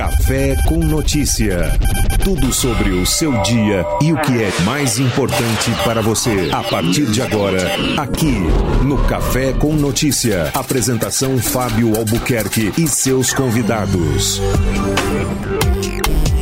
Café com Notícia. Tudo sobre o seu dia e o que é mais importante para você. A partir de agora, aqui no Café com Notícia. Apresentação Fábio Albuquerque e seus convidados.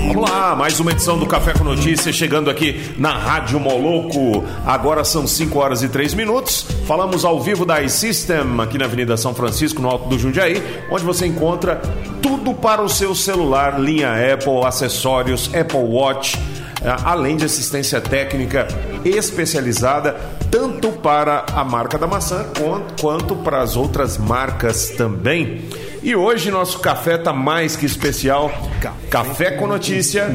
Vamos lá, mais uma edição do Café com Notícia chegando aqui na Rádio Moloco. Agora são 5 horas e 3 minutos. Falamos ao vivo da iSystem aqui na Avenida São Francisco, no Alto do Jundiaí, onde você encontra tudo para o seu celular, linha Apple, acessórios, Apple Watch, eh, além de assistência técnica especializada tanto para a marca da maçã quanto para as outras marcas também. E hoje nosso café está mais que especial. Café com notícia.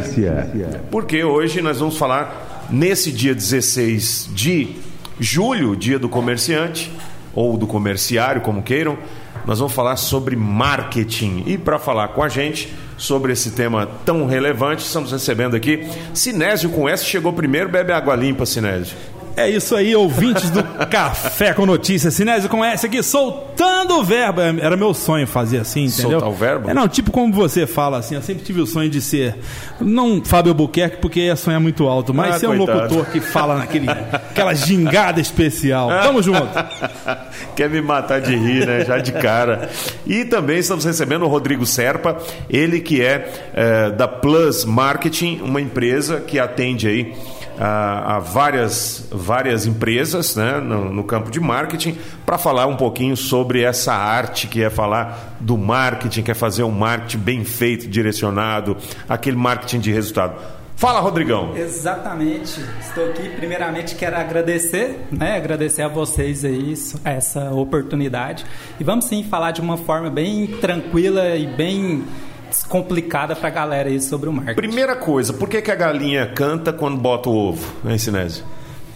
Porque hoje nós vamos falar nesse dia 16 de julho, dia do comerciante ou do comerciário, como queiram. Nós vamos falar sobre marketing. E para falar com a gente sobre esse tema tão relevante, estamos recebendo aqui Sinésio com S. Chegou primeiro, bebe água limpa, Sinésio. É isso aí, ouvintes do Café com Notícias. Sinésio com essa aqui, soltando o verbo. Era meu sonho fazer assim, entendeu? Soltar o verbo? É, não, tipo como você fala assim. Eu sempre tive o sonho de ser, não Fábio Albuquerque, porque ia sonhar muito alto, mas Ah, ser um coitado. locutor que fala naquele, aquela gingada especial. Tamo junto. Quer me matar de rir, né? Já de cara. E também estamos recebendo o Rodrigo Serpa, ele que é, eh, da Plus Marketing, uma empresa que atende aí a, a várias, várias empresas né, no, no campo de marketing, para falar um pouquinho sobre essa arte que é falar do marketing, que é fazer um marketing bem feito, direcionado, aquele marketing de resultado. Fala, Rodrigão. Exatamente. Estou aqui. Primeiramente, quero agradecer, né? Agradecer a vocês aí essa oportunidade. E vamos sim falar de uma forma bem tranquila e bem descomplicada para a galera aí sobre o marketing. Primeira coisa, por que, que a galinha canta quando bota o ovo, hein, Sinésio?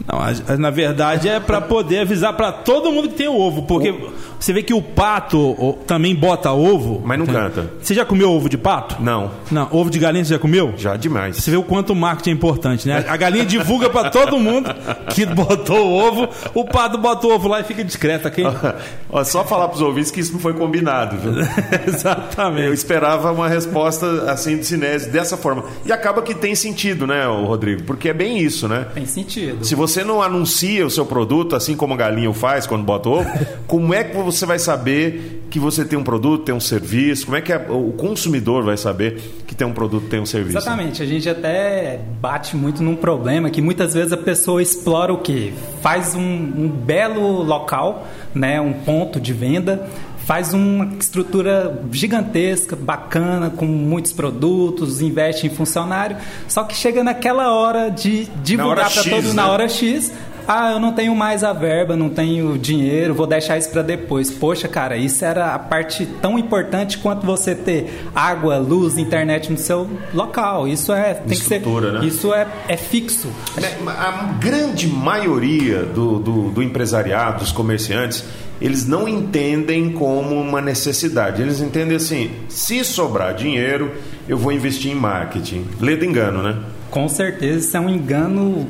Não, a- a- na verdade é para poder avisar para todo mundo que tem o ovo, porque você vê que o pato o- também bota ovo. Mas não Tem- canta. Você já comeu ovo de pato? Não, Não, ovo de galinha você já comeu? já demais. Você vê o quanto o marketing é importante, né? A galinha divulga para todo mundo que botou o ovo, o pato bota o ovo lá e fica discreto aqui. Ó, só falar para os ouvintes que isso não foi combinado, viu? Eu Exatamente. esperava uma resposta assim de Sinésio dessa forma. E acaba que tem sentido, né, Rodrigo? Porque é bem isso, né? Tem sentido. Se você não anuncia o seu produto, assim como a galinha o faz quando bota ovo, como é que você vai saber que você tem um produto, tem um serviço? Como é que a- o consumidor vai saber que tem um produto, tem um serviço? Exatamente, a gente até bate muito num problema que muitas vezes a pessoa explora o quê? Faz um, um belo local, né, um ponto de venda, faz uma estrutura gigantesca, bacana, com muitos produtos, investe em funcionário, só que chega naquela hora de divulgar para X, todo né? na hora X. Ah, eu não tenho mais a verba, não tenho dinheiro, vou deixar isso para depois. Poxa, cara, isso era a parte tão importante quanto você ter água, luz, internet no seu local. Isso é tem que ser, né? isso é, é fixo. Né, A grande maioria do, do, do empresariado, dos comerciantes, eles não entendem como uma necessidade. Eles entendem assim: se sobrar dinheiro, eu vou investir em marketing. Lê do engano, né? Com certeza, isso é um engano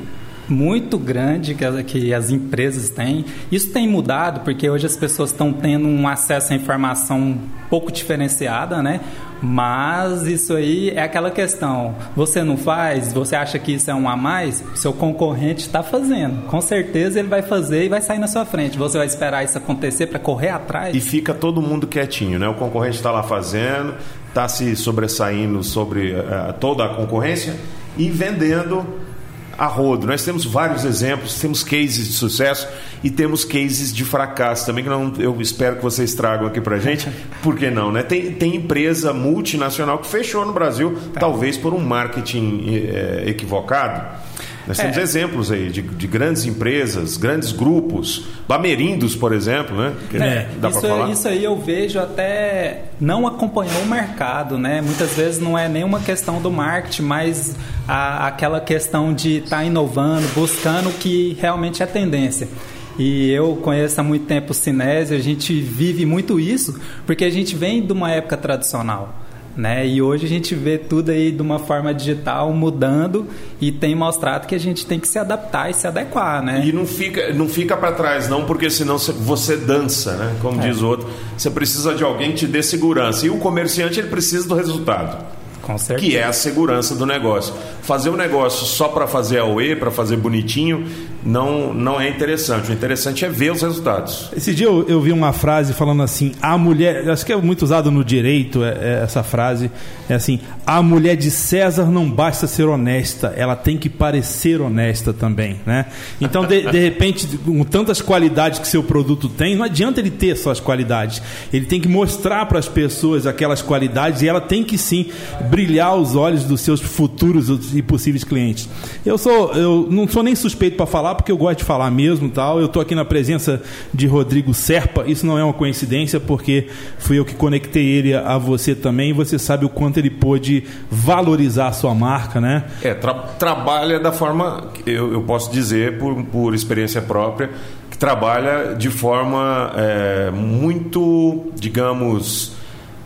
muito grande que as, que as empresas têm. Isso tem mudado porque hoje as pessoas estão tendo um acesso à informação pouco diferenciada, né? Mas isso aí é aquela questão. Você não faz, você acha que isso é um a mais, seu concorrente está fazendo. Com certeza ele vai fazer e vai sair na sua frente. Você vai esperar isso acontecer para correr atrás? E fica todo mundo quietinho, né? O concorrente está lá fazendo, está se sobressaindo sobre eh, toda a concorrência e vendendo a rodo. Nós temos vários exemplos, temos cases de sucesso e temos cases de fracasso também, que não, eu espero que vocês tragam aqui pra gente. Por que não, né? Tem, tem empresa multinacional que fechou no Brasil, talvez por um marketing eh, equivocado. Nós temos É. exemplos aí de, de grandes empresas, grandes grupos, Bamerindos, por exemplo, né? É, dá isso, falar? isso aí eu vejo até não acompanhou o mercado, né? Muitas vezes não é nenhuma questão do marketing, mas a- aquela questão de estar inovando, buscando o que realmente é tendência. E eu conheço há muito tempo o Cinésio, a gente vive muito isso, porque a gente vem de uma época tradicional. Né? E hoje a gente vê tudo aí de uma forma digital mudando e tem mostrado que a gente tem que se adaptar e se adequar, né? E não fica, não fica para trás, não, porque senão cê- você dança, né? Como É. diz o outro. Você precisa de alguém que te dê segurança. E o comerciante, ele precisa do resultado. Com certeza. que é a segurança do negócio. Fazer um negócio só para fazer a UE, para fazer bonitinho, não, não é interessante. O interessante é ver os resultados. Esse dia eu, eu vi uma frase falando assim: a mulher, acho que é muito usado no direito é, é essa frase, é assim: a mulher de César não basta ser honesta, ela tem que parecer honesta também, né? Então, de, de repente, com tantas qualidades que seu produto tem, não adianta ele ter só as qualidades, ele tem que mostrar para as pessoas aquelas qualidades e ela tem que sim brilhar os olhos dos seus futuros e possíveis clientes. Eu sou, eu não sou nem suspeito para falar porque eu gosto de falar mesmo, tal. Eu estou aqui na presença de Rodrigo Serpa. Isso não é uma coincidência porque fui eu que conectei ele a você também. Você sabe o quanto ele pôde valorizar a sua marca, né? É, tra trabalha da forma, eu, eu posso dizer por, por experiência própria, que trabalha de forma é, muito, digamos,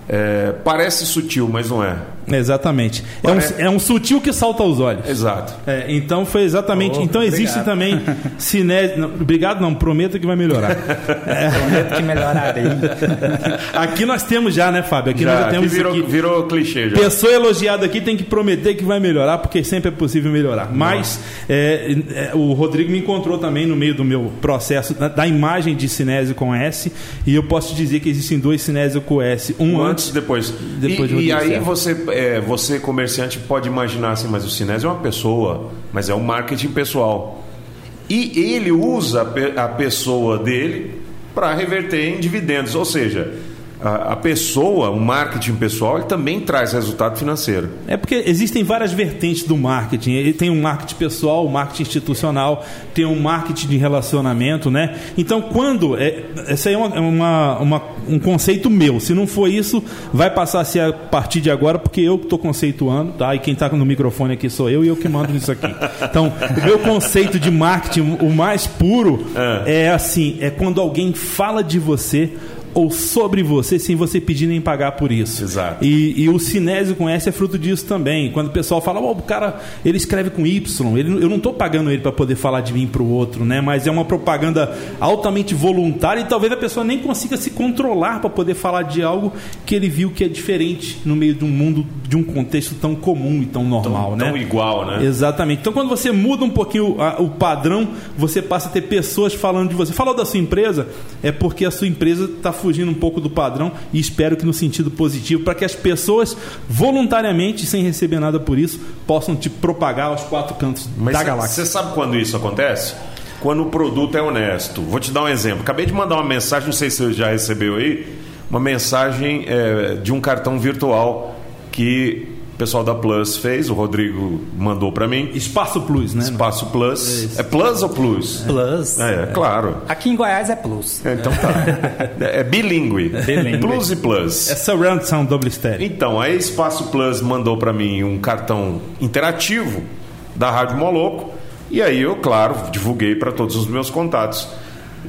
é, parece sutil, mas não é. Exatamente. É um, é um, sutil que salta aos olhos. Exato. É, então foi exatamente. Oh, então existe obrigado. também cinese. Obrigado, não. Prometo que vai melhorar. é. Prometo que melhorarei. aqui nós temos já, né, Fábio? Aqui já, nós já temos. Aqui virou, aqui. virou clichê já. Pessoa elogiada aqui tem que prometer que vai melhorar, porque sempre é possível melhorar. Mas é, é, o Rodrigo me encontrou também no meio do meu processo da, da, imagem de cinésio com S. E eu posso te dizer que existem dois cinésio com S. Um, um antes e depois. depois e, e aí você é, você, comerciante, pode imaginar assim, mas o Sinésio é uma pessoa, mas é um marketing pessoal. E ele usa a pessoa dele para reverter em dividendos, ou seja, a, a, pessoa, o marketing pessoal, ele também traz resultado financeiro. É porque existem várias vertentes do marketing. Ele tem um marketing pessoal, um marketing institucional, tem um marketing de relacionamento, né? Então, quando. É, esse aí é uma, uma, uma, um conceito meu. Se não for isso, vai passar a ser a partir de agora, porque eu estou conceituando, tá? E quem está no microfone aqui sou eu e eu que mando isso aqui. Então, o meu conceito de marketing, o mais puro, é, é assim: é quando alguém fala de você ou sobre você sem você pedir nem pagar por isso. Exato. E, e o cinésio com S é fruto disso também. Quando o pessoal fala, oh, o cara, ele escreve com Y, ele, eu não estou pagando ele para poder falar de mim para o outro, né? Mas é uma propaganda altamente voluntária e talvez a pessoa nem consiga se controlar para poder falar de algo que ele viu que é diferente no meio de um mundo, de um contexto tão comum e tão normal, tão, né? Tão igual, né? Exatamente. Então quando você muda um pouquinho a, o padrão, você passa a ter pessoas falando de você. Falou da sua empresa, é porque a sua empresa está fugindo um pouco do padrão e espero que no sentido positivo, para que as pessoas voluntariamente, sem receber nada por isso, possam te propagar aos quatro cantos Mas da cê, galáxia. Você sabe quando isso acontece? Quando o produto é honesto. Vou te dar um exemplo. Acabei de mandar uma mensagem, não sei se você já recebeu aí, uma mensagem é, de um cartão virtual que pessoal da Plus fez, o Rodrigo mandou para mim. Espaço Plus, né? Espaço Plus. É, é Plus ou Plus? Plus. É, é, claro. Aqui em Goiás é Plus. É, então tá. é, é bilíngue. bilíngue. Plus e Plus. É surround sound double stereo. Então, aí Espaço Plus mandou para mim um cartão interativo da Rádio Moloco. E aí eu, claro, divulguei para todos os meus contatos.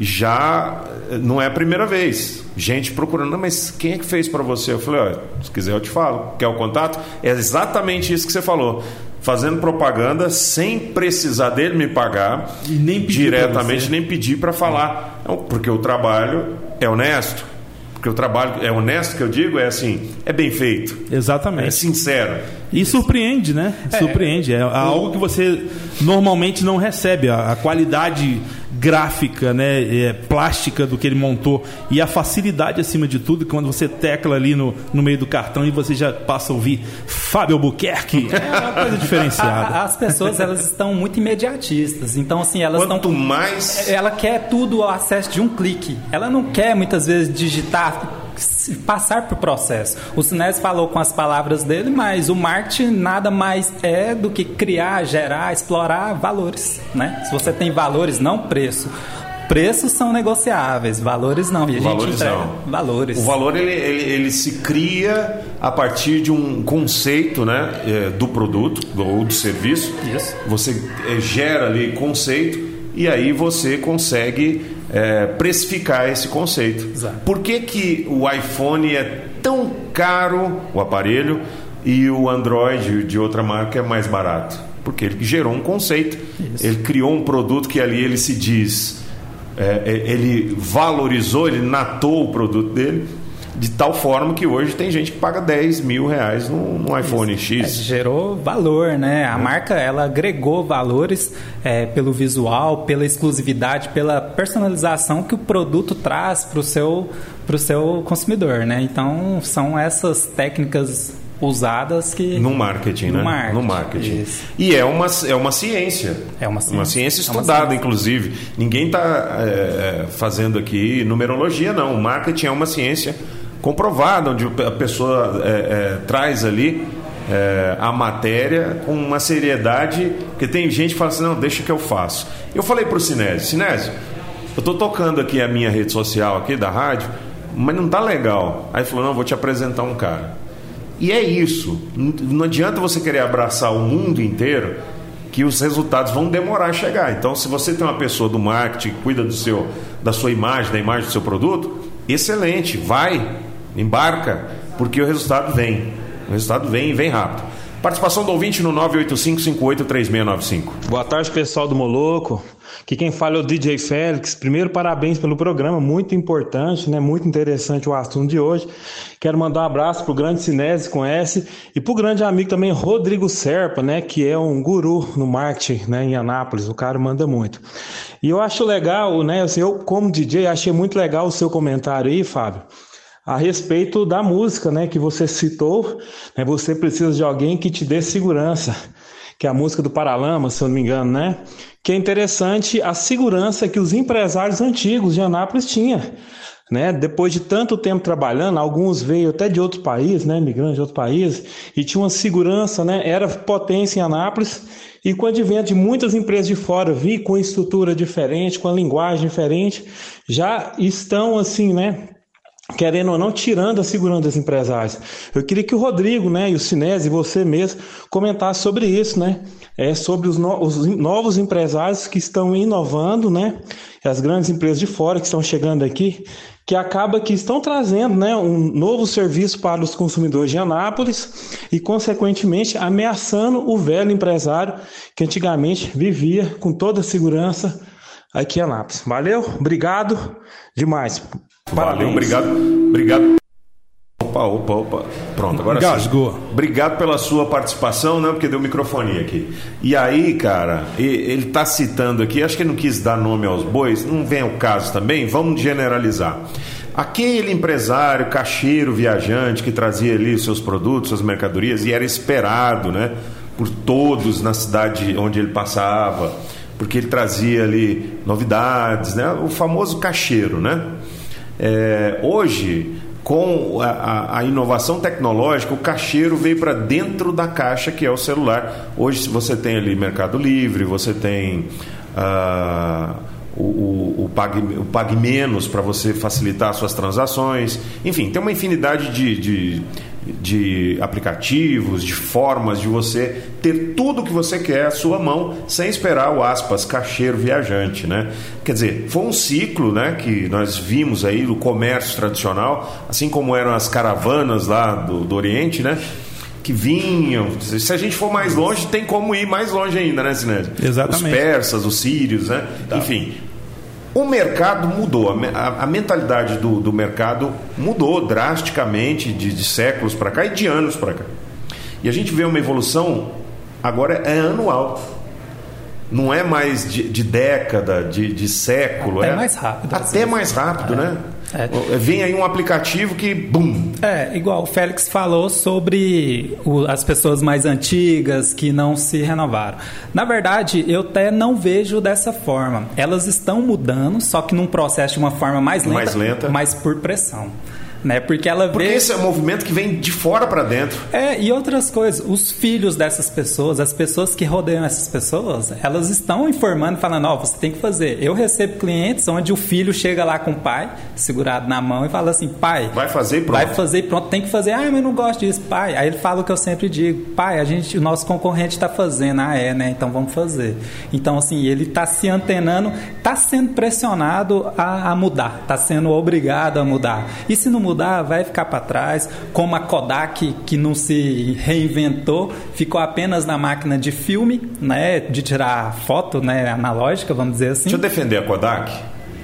Já não é a primeira vez. Gente procurando, mas quem é que fez para você? Eu falei, olha, se quiser eu te falo. Quer o contato? É exatamente isso que você falou. Fazendo propaganda sem precisar dele me pagar e nem diretamente, nem pedir para falar. Porque o trabalho é honesto. Porque o trabalho é honesto, que eu digo, é assim, é bem feito. Exatamente. É sincero. E surpreende, né? É, surpreende. É algo que você normalmente não recebe. A, qualidade gráfica, né, é, plástica do que ele montou e a facilidade acima de tudo, quando você tecla ali no, no meio do cartão e você já passa a ouvir Fábio Albuquerque, é uma coisa diferenciada. As pessoas elas estão muito imediatistas, então assim elas Quanto estão mais ela quer tudo ao acesso de um clique. Ela não quer muitas vezes digitar passar por processo. O Sinés falou com as palavras dele, mas o marketing nada mais é do que criar, gerar, explorar valores. Né? Se você tem valores, não preço. Preços são negociáveis, valores não. E a valores gente não. valores. O valor ele, ele, ele, se cria a partir de um conceito né, é, do produto ou do serviço. Isso. Você é, gera ali conceito e aí você consegue é, precificar esse conceito. Exato. Por que, que o iPhone é tão caro, o aparelho, e o Android de outra marca é mais barato? Porque ele gerou um conceito, Isso. ele criou um produto que ali ele se diz, é, é ele valorizou, ele natou o produto dele. De tal forma que hoje tem gente que paga 10 mil reais num, iPhone X. É, gerou valor, né? A marca ela agregou valores é, pelo visual, pela exclusividade, pela personalização que o produto traz para o seu, pro seu consumidor, né? Então são essas técnicas usadas que no marketing, no né? Marketing, no marketing. E é uma é uma ciência. É uma ciência. Uma ciência estudada, é uma ciência. inclusive. Ninguém está é, fazendo aqui numerologia, não. O marketing é uma ciência comprovada, onde a pessoa é, é, traz ali é, a matéria com uma seriedade, porque tem gente que fala assim, não, deixa que eu faço. Eu falei para o Sinésio, Sinésio, eu estou tocando aqui a minha rede social aqui da rádio, mas não tá legal. Aí falou, não, vou te apresentar um cara. E é isso. Não adianta você querer abraçar o mundo inteiro que os resultados vão demorar a chegar. Então, se você tem uma pessoa do marketing que cuida do seu, da sua imagem, da imagem do seu produto, excelente, vai, embarca, porque o resultado vem. O resultado vem e vem rápido. Participação do ouvinte no 985-583695. Boa tarde, pessoal do Moloco. Que quem fala é o DJ Félix. Primeiro, parabéns pelo programa, muito importante, né? Muito interessante o assunto de hoje. Quero mandar um abraço pro grande Sinese com S e pro grande amigo também Rodrigo Serpa, né? Que é um guru no marketing, né? Em Anápolis. O cara manda muito. E eu acho legal, né? Assim, eu, como DJ, achei muito legal o seu comentário aí, Fábio a respeito da música, né, que você citou, né, você precisa de alguém que te dê segurança, que é a música do Paralama, se eu não me engano, né? Que é interessante a segurança que os empresários antigos de Anápolis tinham. Né? Depois de tanto tempo trabalhando, alguns veio até de outros países, né? migrantes de outros países, e tinha uma segurança, né? era potência em Anápolis, e com o advento de muitas empresas de fora vir com estrutura diferente, com a linguagem diferente, já estão assim, né? Querendo ou não, tirando a segurança dos empresários. Eu queria que o Rodrigo, né, e o Sinese, e você mesmo, comentasse sobre isso, né? É sobre os, no os novos empresários que estão inovando, né? As grandes empresas de fora que estão chegando aqui, que acaba que estão trazendo, né, um novo serviço para os consumidores de Anápolis e, consequentemente, ameaçando o velho empresário que antigamente vivia com toda a segurança aqui em Anápolis. Valeu, obrigado demais. Parabéns. Valeu, obrigado. Obrigado. Opa, opa, opa. Pronto, agora Gasgou. sim. Obrigado pela sua participação, né? Porque deu microfone aqui. E aí, cara, ele está citando aqui, acho que ele não quis dar nome aos bois, não vem ao caso também, vamos generalizar. Aquele empresário, caixeiro, viajante que trazia ali seus produtos, suas mercadorias e era esperado, né? Por todos na cidade onde ele passava, porque ele trazia ali novidades, né? O famoso caixeiro, né? É, hoje, com a, a, inovação tecnológica, o caixeiro veio para dentro da caixa que é o celular. Hoje você tem ali Mercado Livre, você tem uh, o, o, o, pague, o Pague Menos para você facilitar suas transações. Enfim, tem uma infinidade de, de de aplicativos, de formas de você ter tudo que você quer à sua mão, sem esperar o aspas cacheiro viajante, né? Quer dizer, foi um ciclo, né, que nós vimos aí do comércio tradicional, assim como eram as caravanas lá do, do Oriente, né? que vinham. Se a gente for mais longe, tem como ir mais longe ainda, né, Sinésio? Exatamente. Os persas, os sírios, né? Tá. Enfim, o mercado mudou, a, a mentalidade do, do, mercado mudou drasticamente de, de séculos para cá e de anos para cá. E a gente vê uma evolução agora é anual. Não é mais de, de década, de, de século. Até é mais rápido. Até mais rápido, né? É. Vem aí um aplicativo que, bum! É, igual o Félix falou sobre o, as pessoas mais antigas que não se renovaram. Na verdade, eu até não vejo dessa forma. Elas estão mudando, só que num processo de uma forma mais lenta, mais lenta. mas por pressão né? Porque ela Porque vê... esse é um movimento que vem de fora para dentro. É, e outras coisas, os filhos dessas pessoas, as pessoas que rodeiam essas pessoas, elas estão informando, falando, ó, oh, você tem que fazer. Eu recebo clientes onde o filho chega lá com o pai, segurado na mão e fala assim, pai, vai fazer e pronto. Vai fazer e pronto, tem que fazer. Ah, mas não gosto disso, pai. Aí ele fala o que eu sempre digo, pai, a gente, o nosso concorrente está fazendo, ah, é, né? Então vamos fazer. Então assim, ele está se antenando, está sendo pressionado a, a mudar, está sendo obrigado a mudar. E se não mudar mudar, vai ficar para trás. Como a Kodak, que não se reinventou, ficou apenas na máquina de filme, né, de tirar foto, né, analógica, vamos dizer assim. Deixa eu defender a Kodak.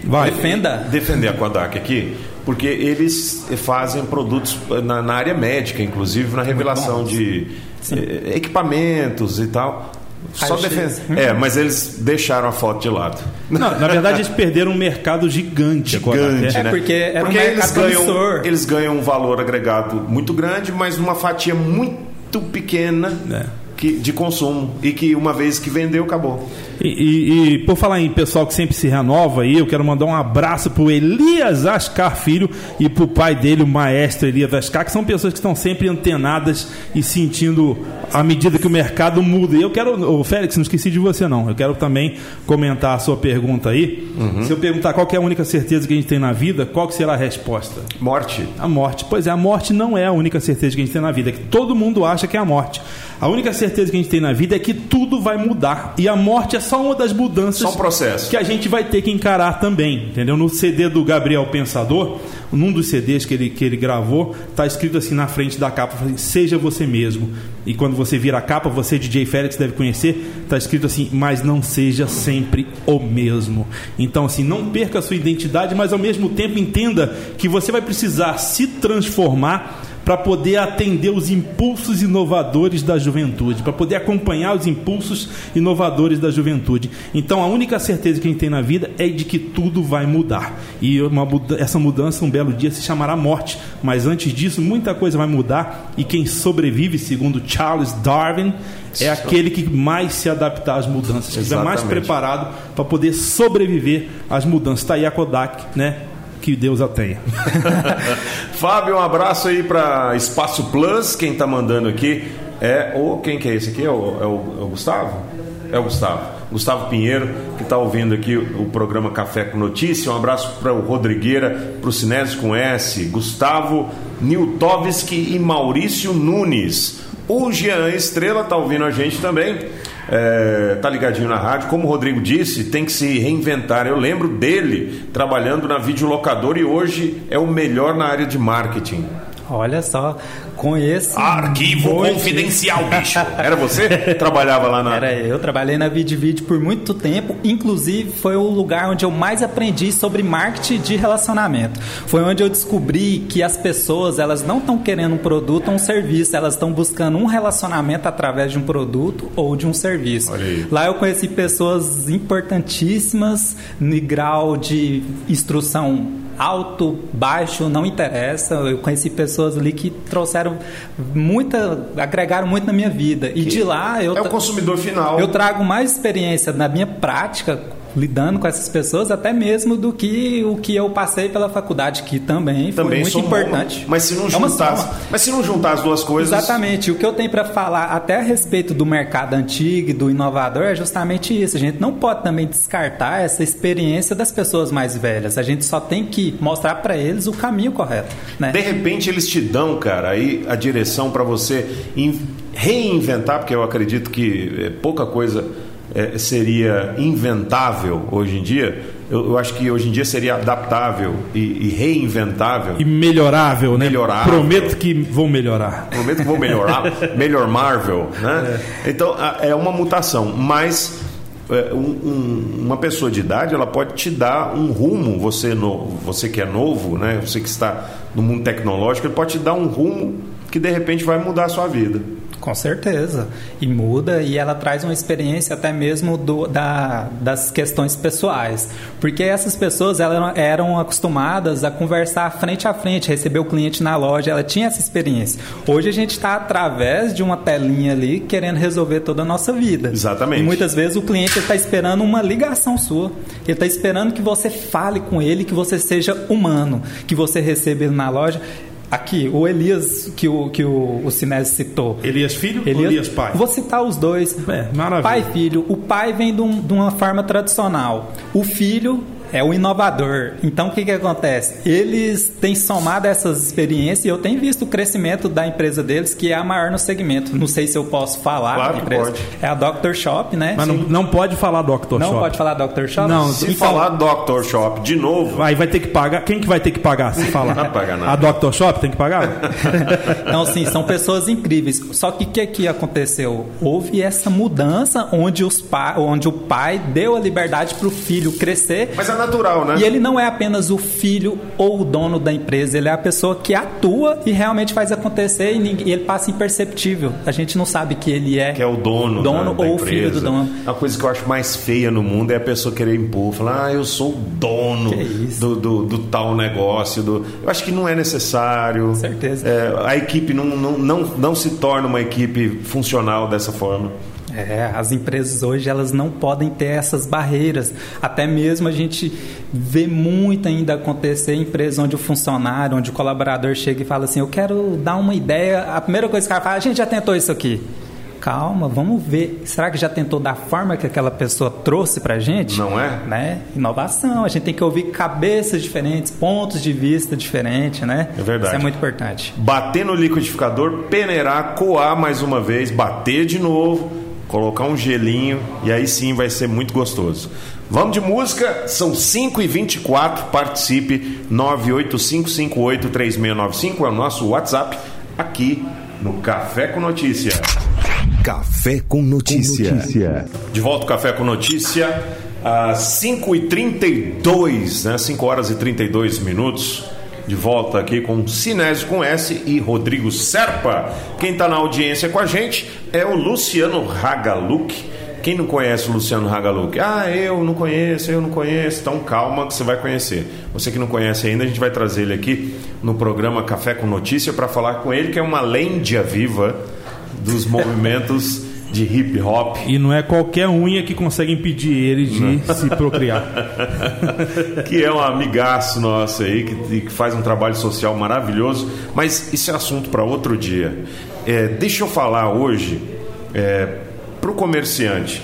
Vai. Defenda. Defender a Kodak aqui, porque eles fazem produtos na, na área médica, inclusive na revelação de eh, equipamentos e tal. Só defesa. É, mas eles deixaram a foto de lado. Não, na verdade, eles perderam um mercado gigante, agora. Gigante, É né? porque era um Porque eles mercado ganham, eles ganham um valor agregado muito grande, mas numa fatia muito pequena É. que, de consumo. E que uma vez que vendeu, acabou. E, e- e por falar em pessoal que sempre se renova aí, eu quero mandar um abraço pro Elias Ascar Filho e pro pai dele, o maestro Elias Ascar, que são pessoas que estão sempre antenadas e sentindo à medida que o mercado muda. E eu quero, ô Félix, não esqueci de você não. Eu quero também comentar a sua pergunta aí. Se eu perguntar qual é a única certeza que a gente tem na vida, qual que será a resposta? Morte. A morte. Pois é, a morte não é a única certeza que a gente tem na vida. É que todo mundo acha que é a morte. A única certeza que a gente tem na vida é que tudo vai mudar. E a morte é só uma das mudanças Só um processo. que a gente vai ter que encarar também. Entendeu? No CD do Gabriel Pensador, num dos CDs que ele, que ele gravou, tá escrito assim na frente da capa: assim, seja você mesmo. E quando você vira a capa, você, DJ Félix, deve conhecer, tá escrito assim, mas não seja sempre o mesmo. Então, assim, não perca a sua identidade, mas ao mesmo tempo entenda que você vai precisar se transformar para poder atender os impulsos inovadores da juventude, para poder acompanhar os impulsos inovadores da juventude. Então, a única certeza que a gente tem na vida é de que tudo vai mudar. E uma essa mudança, um belo dia, se chamará morte. Mas antes disso, muita coisa vai mudar. E quem sobrevive, segundo Charles Darwin, é aquele que mais se adaptar às mudanças, que estiver mais preparado para poder sobreviver às mudanças. Está aí a Kodak, né? Que Deus a tenha. Fábio, um abraço aí para Espaço Plus. Quem tá mandando aqui é o. Quem que é esse aqui? É o, é o- é o Gustavo? É o Gustavo. Gustavo Pinheiro, que está ouvindo aqui o, programa Café com Notícia. Um abraço para o Rodrigueira, para o Sinésio com S, Gustavo Niltovski e Maurício Nunes. O Jean Estrela tá ouvindo a gente também. É, tá ligadinho na rádio. Como o Rodrigo disse, tem que se reinventar. Eu lembro dele trabalhando na videolocadora e hoje é o melhor na área de marketing. Olha só, conheço. Arquivo muito. confidencial, bicho. Era você? Trabalhava lá na. Era eu, trabalhei na VidVid por muito tempo, inclusive foi o lugar onde eu mais aprendi sobre marketing de relacionamento. Foi onde eu descobri que as pessoas, elas não estão querendo um produto ou um serviço, elas estão buscando um relacionamento através de um produto ou de um serviço. Lá eu conheci pessoas importantíssimas no grau de instrução alto, baixo, não interessa. Eu conheci pessoas ali que trouxeram muita, agregaram muito na minha vida. E de lá eu É o consumidor final. eu trago mais experiência na minha prática lidando com essas pessoas até mesmo do que o que eu passei pela faculdade que também, foi também muito sou importante. Mas se não É juntar, soma. mas se não juntar as duas coisas, Exatamente. O que eu tenho para falar até a respeito do mercado antigo e do inovador é justamente isso. A gente não pode também descartar essa experiência das pessoas mais velhas. A gente só tem que mostrar para eles o caminho correto, né? De repente eles te dão, cara, aí a direção para você in- reinventar, porque eu acredito que é, pouca coisa é, seria inventável hoje em dia. Eu, eu acho que hoje em dia seria adaptável e, e reinventável. E melhorável, né? Melhorável. Prometo que vou melhorar. Prometo que vou melhorar, melhor Marvel, né? Então a- é uma mutação, mas é, um- um- uma pessoa de idade ela pode te dar um rumo. Você no, você que é novo, né? Você que está no mundo tecnológico, ele pode te dar um rumo que de repente vai mudar a sua vida. Com certeza. E muda e ela traz uma experiência até mesmo do, da, das questões pessoais. Porque essas pessoas elas eram acostumadas a conversar frente a frente, receber o cliente na loja, ela tinha essa experiência. Hoje a gente está através de uma telinha ali querendo resolver toda a nossa vida. Exatamente. E muitas vezes o cliente está esperando uma ligação sua. Ele está esperando que você fale com ele, que você seja humano, que você receba ele na loja. Aqui, o Elias, que o, que o, o Sinésio citou. Elias filho ou Elias pai? Vou citar os dois. É, maravilha. Pai e filho. O pai vem de, um- de uma forma tradicional. O filho é o inovador. Então, o que, que acontece? Eles têm somado essas experiências e eu tenho visto o crescimento da empresa deles, que é a maior no segmento. Não sei se eu posso falar. Claro a que empresa. pode. É a Dr. Shop, né? Mas não, não pode falar Dr. Não Shop. pode falar Dr. Shop? Não, Se Então, falar Dr. Shop de novo, Aí vai ter que pagar. Quem que vai ter que pagar se falar? Não vai pagar nada. A Dr. Shop tem que pagar? Então, assim, são pessoas incríveis. Só que o que, que aconteceu? Houve essa mudança onde, os pa... onde o pai deu a liberdade para o filho crescer Mas e natural, né? E ele não é apenas o filho ou o dono da empresa, ele é a pessoa que atua e realmente faz acontecer e, ninguém, e ele passa imperceptível. A gente não sabe que ele é, que é o dono, dono da, ou empresa. filho do dono. A coisa que eu acho mais feia no mundo é a pessoa querer impor, falar, ah, eu sou o dono do, do, do, tal negócio. Do... Eu acho que não é necessário. Com certeza. É, a equipe não, não, não, não se torna uma equipe funcional dessa forma. É, as empresas hoje elas não podem ter essas barreiras. Até mesmo a gente vê muito ainda acontecer em empresas onde o funcionário, onde o colaborador chega e fala assim: Eu quero dar uma ideia. A primeira coisa que o cara fala: A gente já tentou isso aqui. Calma, vamos ver. Será que já tentou da forma que aquela pessoa trouxe pra gente? Não é? Né? Inovação. A gente tem que ouvir cabeças diferentes, pontos de vista diferentes, né? É verdade. Isso é muito importante. Bater no liquidificador, peneirar, coar mais uma vez, bater de novo, colocar um gelinho e aí sim vai ser muito gostoso. Vamos de música, são 5 e 24 participe, 985583695 é o nosso WhatsApp aqui no Café com Notícia. Café com Notícia. Com notícia. De volta ao Café com Notícia, às 5h32, né? 5 horas e 32 minutos. De volta aqui com Sinésio com S e Rodrigo Serpa. Quem está na audiência com a gente é o Luciano Hagaluk. Quem não conhece o Luciano Hagaluk? Ah, eu não conheço, eu não conheço. Então calma que você vai conhecer. Você que não conhece ainda, a gente vai trazer ele aqui no programa Café com Notícia para falar com ele, que é uma lêndia viva dos movimentos de hip hop. E não é qualquer unha que consegue impedir ele de não. se procriar. que é um amigaço nosso aí, que, que, faz um trabalho social maravilhoso. Mas isso é assunto para outro dia. É, deixa eu falar hoje é, para o comerciante.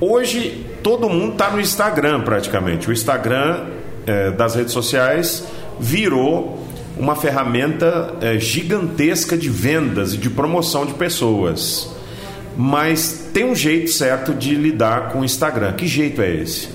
Hoje todo mundo está no Instagram praticamente. O Instagram é, das redes sociais virou uma ferramenta é, gigantesca de vendas e de promoção de pessoas. Mas tem um jeito certo de lidar com o Instagram. Que jeito é esse?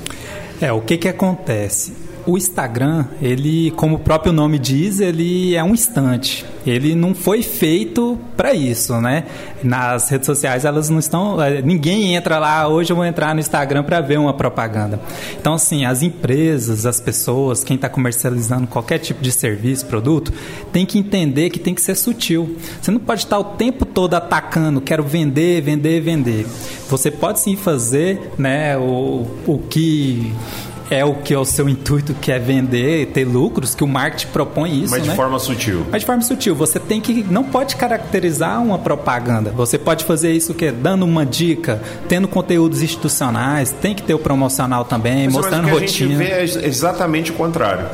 É, o que que acontece? O Instagram, ele, como o próprio nome diz, ele é um instante. Ele não foi feito para isso, né? Nas redes sociais elas não estão, eh, ninguém entra lá, hoje eu vou entrar no Instagram para ver uma propaganda. Então assim, as empresas, as pessoas, quem está comercializando qualquer tipo de serviço, produto, tem que entender que tem que ser sutil. Você não pode estar o tempo todo atacando, quero vender, vender, vender. Você pode sim fazer, né, o, o que é o que é o seu intuito, que é vender, ter lucros, que o marketing propõe isso, Mas de né? forma sutil. Mas de forma sutil. Você tem que não pode caracterizar uma propaganda. Você pode fazer isso que dando uma dica, tendo conteúdos institucionais, tem que ter o promocional também, mas, mostrando rotina. A gente vê é exatamente o contrário.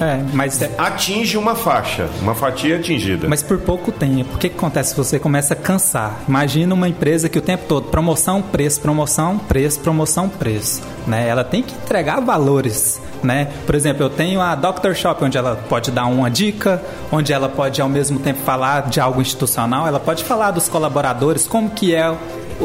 É, mas é... atinge uma faixa, uma fatia atingida. Mas por pouco tempo. O que, que acontece? Você começa a cansar. Imagina uma empresa que o tempo todo promoção, preço, promoção, preço, promoção, preço. Né? Ela tem que entregar valores. Né? Por exemplo, eu tenho a Doctor Shop, onde ela pode dar uma dica, onde ela pode ao mesmo tempo falar de algo institucional, ela pode falar dos colaboradores, como que é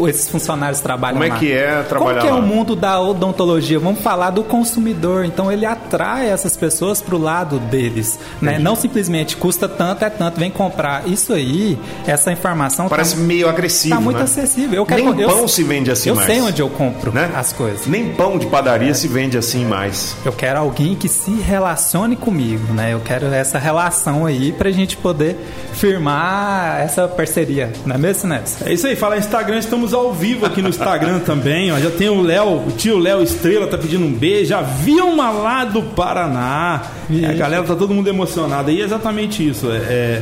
esses funcionários trabalham Como é que é trabalhar Como que é lá? o mundo da odontologia? Vamos falar do consumidor. Então ele atrai essas pessoas para o lado deles, né? Não simplesmente custa tanto é tanto, vem comprar. Isso aí, essa informação parece tá, meio agressivo, Tá muito né? acessível. Eu quero, Nem eu, pão se vende assim eu mais. sei onde eu compro né? as coisas. Nem pão de padaria é. se vende assim mais. Eu quero alguém que se relacione comigo, né? Eu quero essa relação aí pra gente poder firmar essa parceria, não é mesmo, Neves? É isso aí, fala Instagram, estamos ao vivo aqui no Instagram também, ó. Já tem o Léo, o tio Léo Estrela tá pedindo um beijo, a Vilma lá do Paraná. A galera tá todo mundo emocionado. E é exatamente isso. É,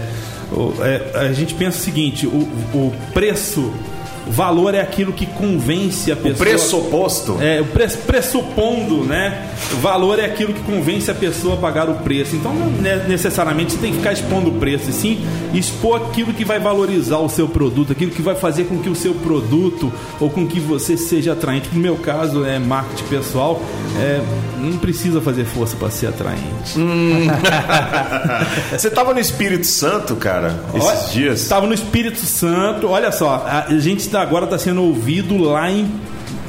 é, a gente pensa o seguinte: o, o preço o valor é aquilo que convence a pessoa. O pressuposto. É, o pre pressupondo, né? O valor é aquilo que convence a pessoa a pagar o preço. Então, não necessariamente você tem que ficar expondo o preço, e sim expor aquilo que vai valorizar o seu produto, aquilo que vai fazer com que o seu produto ou com que você seja atraente. No meu caso, é marketing pessoal, é, não precisa fazer força para ser atraente. Hum. você estava no Espírito Santo, cara, esses olha, dias? Estava no Espírito Santo. Olha só, a gente agora está sendo ouvido lá em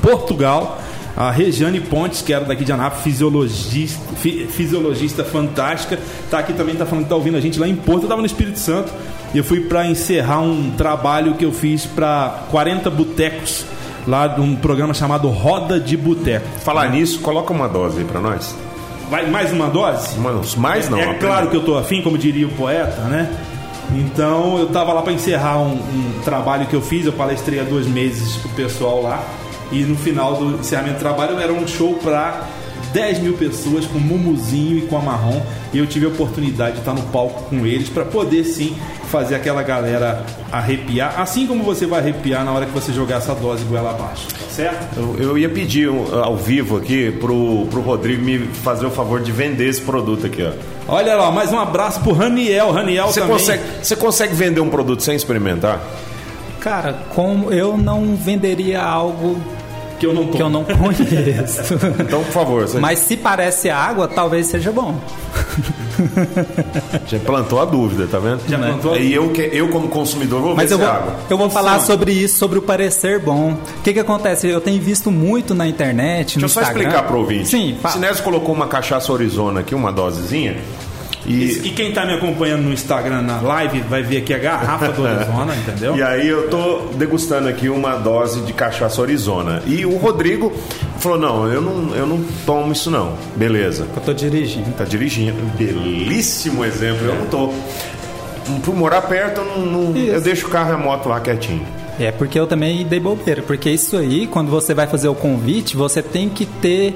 Portugal. A Regiane Pontes, que era daqui de Anápolis, fisiologista, fisiologista fantástica, está aqui também, está falando que está ouvindo a gente lá em Porto. Eu estava no Espírito Santo e eu fui para encerrar um trabalho que eu fiz para 40 botecos lá de um programa chamado Roda de Boteco. Falar nisso, coloca uma dose aí pra nós. Vai mais uma dose? Mano, mais não. é apenas- claro que eu tô afim, como diria o poeta, né? Então eu tava lá para encerrar um, um trabalho que eu fiz, eu palestrei há dois meses pro pessoal lá. E no final do encerramento do trabalho era um show para 10 mil pessoas com Mumuzinho e com a Marrom. E eu tive a oportunidade de estar no palco com eles para poder sim fazer aquela galera arrepiar, assim como você vai arrepiar na hora que você jogar essa dose goela abaixo, certo? Eu, eu ia pedir um, ao vivo aqui pro, pro Rodrigo me fazer o favor de vender esse produto aqui, ó. Olha lá, mais um abraço pro Raniel. Raniel Você também. consegue, você consegue vender um produto sem experimentar? Cara, como eu não venderia algo que eu não que eu não conheço. Então, por favor, você Mas se parece água, talvez seja bom. já plantou a dúvida, tá vendo? Já plantou? E eu, que- eu como consumidor, vou Mas ver eu se vou, é água. eu vou falar sobre isso, sobre o parecer bom. O que que acontece? Eu tenho visto muito na internet, Deixa no eu só Instagram. explicar pro ouvinte. Sim, O fala. Sinésio colocou uma cachaça Arizona aqui, uma dosezinha. E, E quem tá me acompanhando no Instagram na live vai ver aqui a garrafa do Arizona, entendeu? e aí eu tô degustando aqui uma dose de cachaça Arizona. E o Rodrigo falou: não, eu não, eu não tomo isso não. Beleza. Eu tô dirigindo. Tá dirigindo. Belíssimo exemplo. Eu não tô. Por morar perto, eu, não, não- eu deixo o carro e a moto lá quietinho. É porque eu também dei bobeira. Porque isso aí, quando você vai fazer o convite, você tem que ter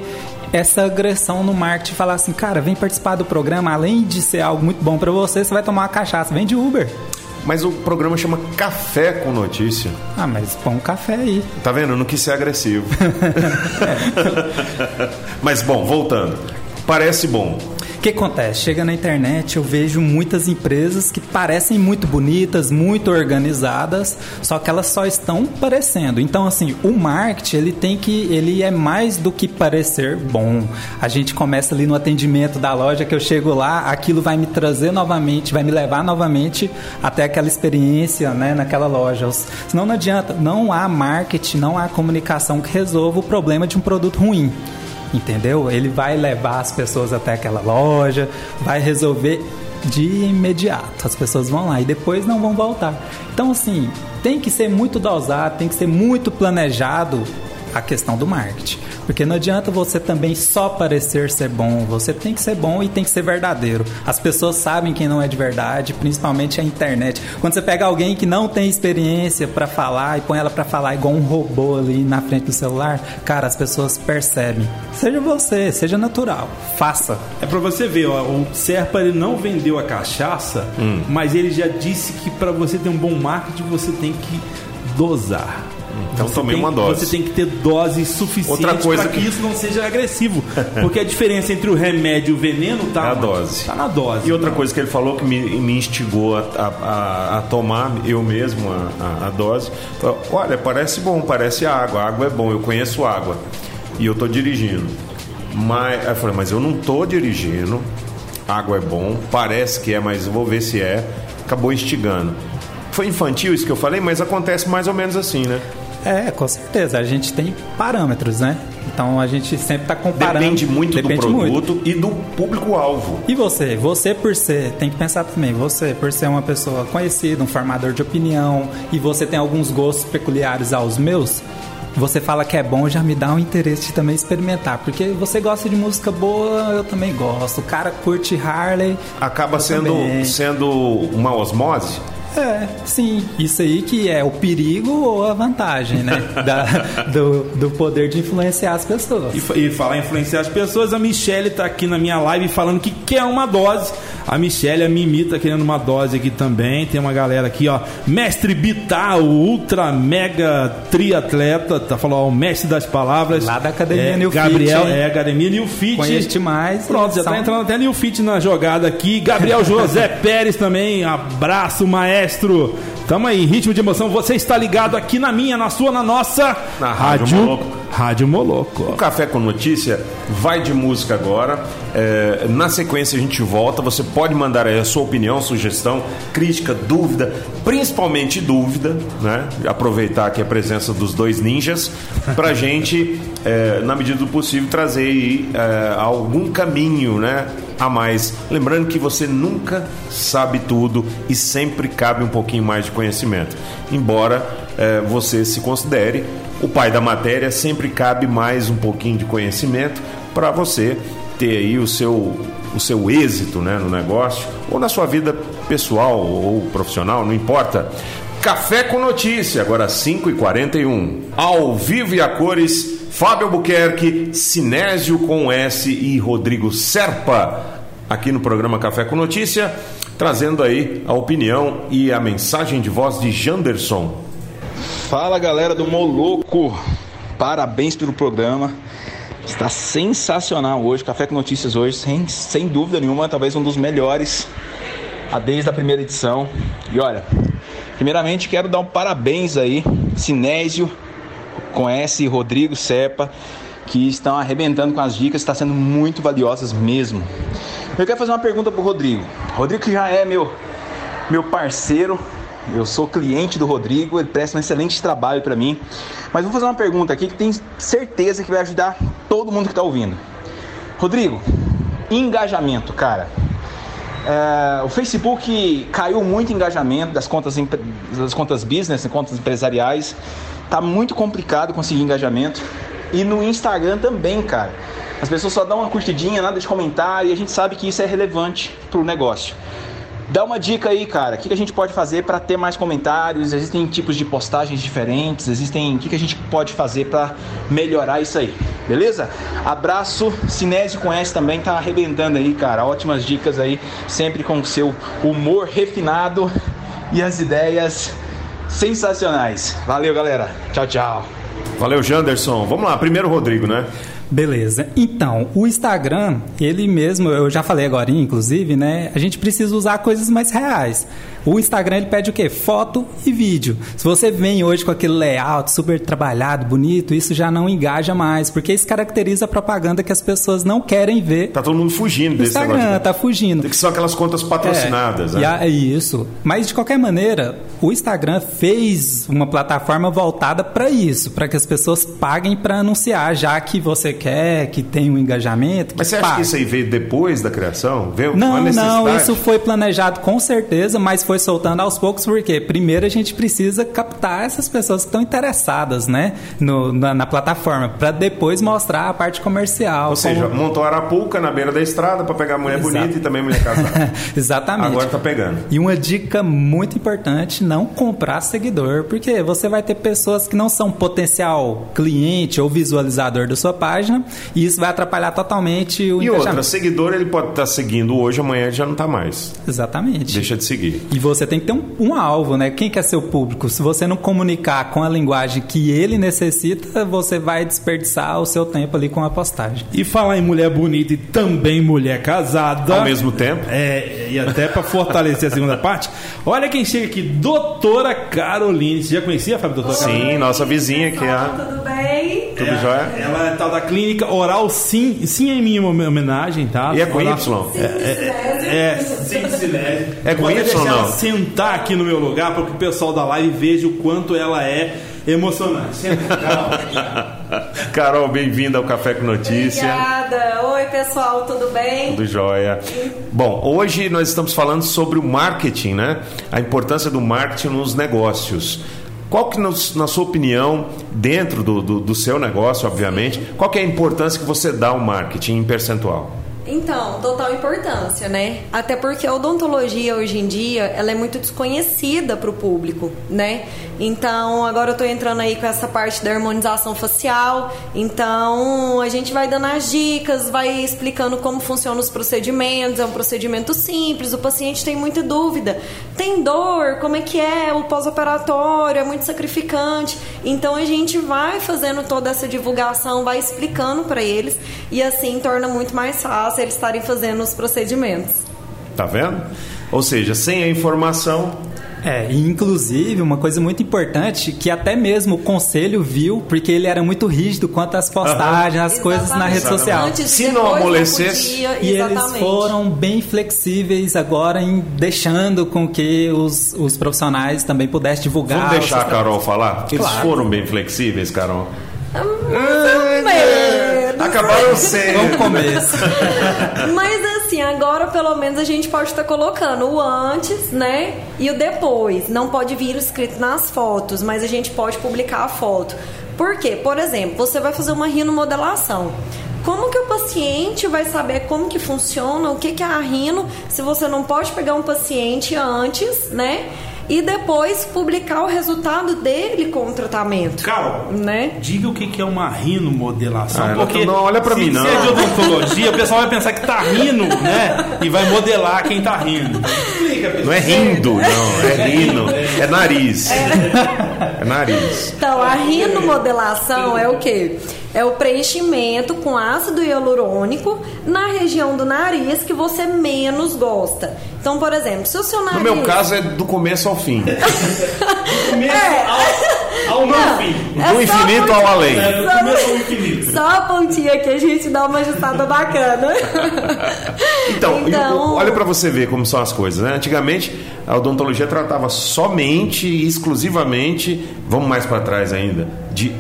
essa agressão no marketing. Falar assim, cara, vem participar do programa. Além de ser algo muito bom pra você, você vai tomar uma cachaça. Vem de Uber. Mas o programa chama Café com Notícia. Ah, mas põe um café aí. Tá vendo? Eu não quis ser agressivo. Mas bom, voltando. Parece bom. O que acontece? Chega na internet, eu vejo muitas empresas que parecem muito bonitas, muito organizadas, só que elas só estão parecendo. Então, assim, o marketing ele tem que, ele é mais do que parecer bom. A gente começa ali no atendimento da loja que eu chego lá, aquilo vai me trazer novamente, vai me levar novamente até aquela experiência, né, naquela loja. Senão não adianta, não há marketing, não há comunicação que resolva o problema de um produto ruim entendeu? Ele vai levar as pessoas até aquela loja, vai resolver de imediato. As pessoas vão lá e depois não vão voltar. Então, assim, tem que ser muito dosado, tem que ser muito planejado a questão do marketing. Porque não adianta você também só parecer ser bom, você tem que ser bom e tem que ser verdadeiro. As pessoas sabem quem não é de verdade, principalmente a internet. Quando você pega alguém que não tem experiência para falar e põe ela para falar igual um robô ali na frente do celular, cara, as pessoas percebem. Seja você, seja natural, faça. É pra você ver, ó, o Serpa ele não vendeu a cachaça, Hum. mas ele já disse que pra você ter um bom marketing você tem que dosar. Então Você tomei tem- uma dose. Você tem que ter Outra coisa para que... que- isso não seja agressivo. Porque a diferença entre o remédio e o veneno tá, É a dose. tá na dose. E outra coisa que ele falou que me, me instigou a, a- a- a tomar eu mesmo a, a- a dose. Falou, Olha, parece bom, parece água. Água é bom, eu conheço água. E eu tô dirigindo. Mas, aí eu falei, mas eu não tô dirigindo. Água é bom, parece que é, mas vou ver se é. Acabou instigando. Foi infantil isso que eu falei, mas acontece mais ou menos assim, né? É, com certeza. A gente tem parâmetros, né? Então a gente sempre está comparando. Depende muito Depende do muito. produto e do público-alvo. E você? Você por ser, tem que pensar também, você por ser uma pessoa conhecida, um formador de opinião, e você tem alguns gostos peculiares aos meus, você fala que é bom, já me dá um interesse de também experimentar. Porque você gosta de música boa, eu também gosto. O cara curte Harley. Acaba sendo, também. sendo uma osmose. É, sim. Isso aí que é o perigo ou a vantagem, né? Da- do, do poder de influenciar as pessoas. E, e falar em influenciar as pessoas, a Michelle tá aqui na minha live falando que quer uma dose. A Michelle, a Mimi tá querendo uma dose aqui também. Tem uma galera aqui, ó. Mestre Bitar, o ultra mega triatleta, tá falando, ó, o mestre das palavras. Lá da Academia é, New Fit, Gabriel, hein? é, Academia New Fit. Conheço demais. Pronto, já São- tá entrando até New Fit na jogada aqui. Gabriel José Pérez também, abraço, maestro. Tamo aí, ritmo de emoção. Você está ligado aqui na minha, na sua, na nossa. Na Rádio Moloco. Rádio Moloco. O Café com Notícia vai de música agora. É, na sequência a gente volta. Você pode mandar aí a sua opinião, sugestão, crítica, dúvida, principalmente dúvida, né? Aproveitar aqui a presença dos dois ninjas pra gente, é, na medida do possível, trazer aí é, algum caminho, né? A mais. Lembrando que você nunca sabe tudo e sempre cabe um pouquinho mais de conhecimento. Embora é, você se considere o pai da matéria, sempre cabe mais um pouquinho de conhecimento para você ter aí o seu, o seu êxito né, no negócio ou na sua vida pessoal ou profissional, não importa. Café com Notícia, agora 5h41. Ao vivo e a cores, Fábio Albuquerque, Sinésio com S e Rodrigo Serpa, aqui no programa Café com Notícia, trazendo aí a opinião e a mensagem de voz de Janderson. Fala galera do Moloco, parabéns pelo programa. Está sensacional hoje, Café com Notícias hoje, sem, sem dúvida nenhuma, talvez um dos melhores desde a primeira edição. E olha, Primeiramente, quero dar um parabéns aí, Sinésio, com S Rodrigo Cepa, que estão arrebentando com as dicas, está sendo muito valiosas mesmo. Eu quero fazer uma pergunta para o Rodrigo. Rodrigo que já é meu, meu parceiro, eu sou cliente do Rodrigo, ele presta um excelente trabalho para mim. Mas vou fazer uma pergunta aqui que tenho certeza que vai ajudar todo mundo que está ouvindo. Rodrigo, engajamento, cara. É, o Facebook caiu muito engajamento das contas, das contas business, contas empresariais. Tá muito complicado conseguir engajamento. E no Instagram também, cara. As pessoas só dão uma curtidinha, nada de comentário, e a gente sabe que isso é relevante para o negócio. Dá uma dica aí, cara. O que a gente pode fazer para ter mais comentários? Existem tipos de postagens diferentes? Existem. O que a gente pode fazer para melhorar isso aí? Beleza? Abraço. Cinésio conhece também, tá arrebentando aí, cara. Ótimas dicas aí, sempre com o seu humor refinado e as ideias sensacionais. Valeu, galera. Tchau, tchau. Valeu, Janderson. Vamos lá, primeiro Rodrigo, né? Beleza. Então, o Instagram, ele mesmo, eu já falei agora, inclusive, né? A gente precisa usar coisas mais reais. O Instagram ele pede o quê? Foto e vídeo. Se você vem hoje com aquele layout super trabalhado, bonito, isso já não engaja mais, porque isso caracteriza a propaganda que as pessoas não querem ver. Tá todo mundo fugindo desse Instagram, negócio. tá fugindo. Tem que ser aquelas contas patrocinadas, é, né? É isso. Mas de qualquer maneira, o Instagram fez uma plataforma voltada para isso, para que as pessoas paguem para anunciar, já que você quer, que tem um engajamento. Mas você acha pague. que isso aí veio depois da criação? Veio não, não, isso foi planejado com certeza, mas foi soltando aos poucos, porque primeiro a gente precisa captar essas pessoas que estão interessadas, né, no, na, na plataforma, para depois mostrar a parte comercial. Ou seja, como... montou arapuca na beira da estrada para pegar mulher Exato. bonita e também mulher casada. Exatamente. Agora tá pegando. E uma dica muito importante, não comprar seguidor, porque você vai ter pessoas que não são potencial cliente ou visualizador da sua página, e isso vai atrapalhar totalmente o E outra, seguidor ele pode estar seguindo hoje, amanhã ele já não tá mais. Exatamente. Deixa de seguir. E você tem que ter um, um alvo, né? Quem que é seu público? Se você não comunicar com a linguagem que ele necessita, você vai desperdiçar o seu tempo ali com a postagem. E falar em mulher bonita e também mulher casada. Ao mesmo tempo. É, e até para fortalecer a segunda parte. Olha quem chega aqui, doutora Caroline. Você já conhecia, Fábio, doutora Caroline? Sim, nossa vizinha que é a... Tudo bem? Tudo É, jóia? Ela é tal da clínica Oral Sim, sim é em minha homenagem, tá? E é com Oral- Y? É, sim, Sinésio. É com Vou até Y não? Sentar aqui no meu lugar para que o pessoal da live veja o quanto ela é emocionante. Carol. Carol, bem-vinda ao Café com Notícia. Obrigada. Oi, pessoal, tudo bem? Tudo jóia. Bom, hoje nós estamos falando sobre o marketing, né? A importância do marketing nos negócios. Qual que, na sua opinião, dentro do, do, do seu negócio, obviamente, qual que é a importância que você dá ao marketing em percentual? Então, total importância, né? Até porque a odontologia hoje em dia, ela é muito desconhecida para o público, né? Então, agora eu tô entrando aí com essa parte da harmonização facial. Então, a gente vai dando as dicas, vai explicando como funcionam os procedimentos. É um procedimento simples, o paciente tem muita dúvida. Tem dor? Como é que é? O pós-operatório é muito sacrificante. Então, a gente vai fazendo toda essa divulgação, vai explicando para eles e assim torna muito mais fácil eles estarem fazendo os procedimentos. Tá vendo? Ou seja, sem a informação, É, e inclusive uma coisa muito importante que até mesmo o conselho viu, porque ele era muito rígido quanto às postagens, às coisas na rede Exatamente. social. Antes, Se não amolecesse- podia, E eles exatamente. foram bem flexíveis agora em deixando com que os, os profissionais também pudessem divulgar. vamos deixar a Carol falar? Porque eles Claro. foram bem flexíveis, Carol. menos. Acabaram sendo. Vamos começo. Mas assim, agora pelo menos a gente pode estar colocando o antes, né? E o depois. Não pode vir escrito nas fotos, mas a gente pode publicar a foto. Por quê? Por exemplo, você vai fazer uma rinomodelação. Como que o paciente vai saber como que funciona, o que, que é a rino, se você não pode pegar um paciente antes, né? E depois publicar o resultado dele com o tratamento. Carol, né? diga o que que é uma rinomodelação. Ah, porque não olha pra se, mim, não. Se é de odontologia, o pessoal vai pensar que tá rindo, né? E vai modelar quem tá rindo. Explica, pessoal. Não é rindo, não. É rino. É nariz. É nariz. Então, a rinomodelação é o quê? É o preenchimento com ácido hialurônico na região do nariz que você menos gosta. Então, por exemplo, se o seu nariz... No meu caso é do começo ao fim. Começo ao, ao não Não, fim. é Do infinito ao além. É, do começo ao infinito. Só a pontinha que a gente dá uma ajustada bacana. Então, Então- olha pra você ver como são as coisas, né? Antigamente a odontologia tratava somente e exclusivamente, vamos mais pra trás ainda, de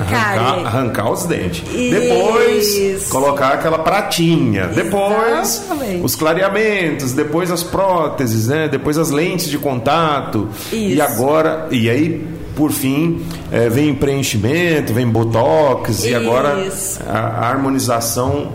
arrancar, arrancar os dentes. Isso. Depois colocar aquela pratinha, depois Exatamente. os clareamentos, depois as próteses, né? Depois as lentes de contato. E Isso. agora, e aí por fim, eh, vem preenchimento, vem botox e agora Isso. a, a harmonização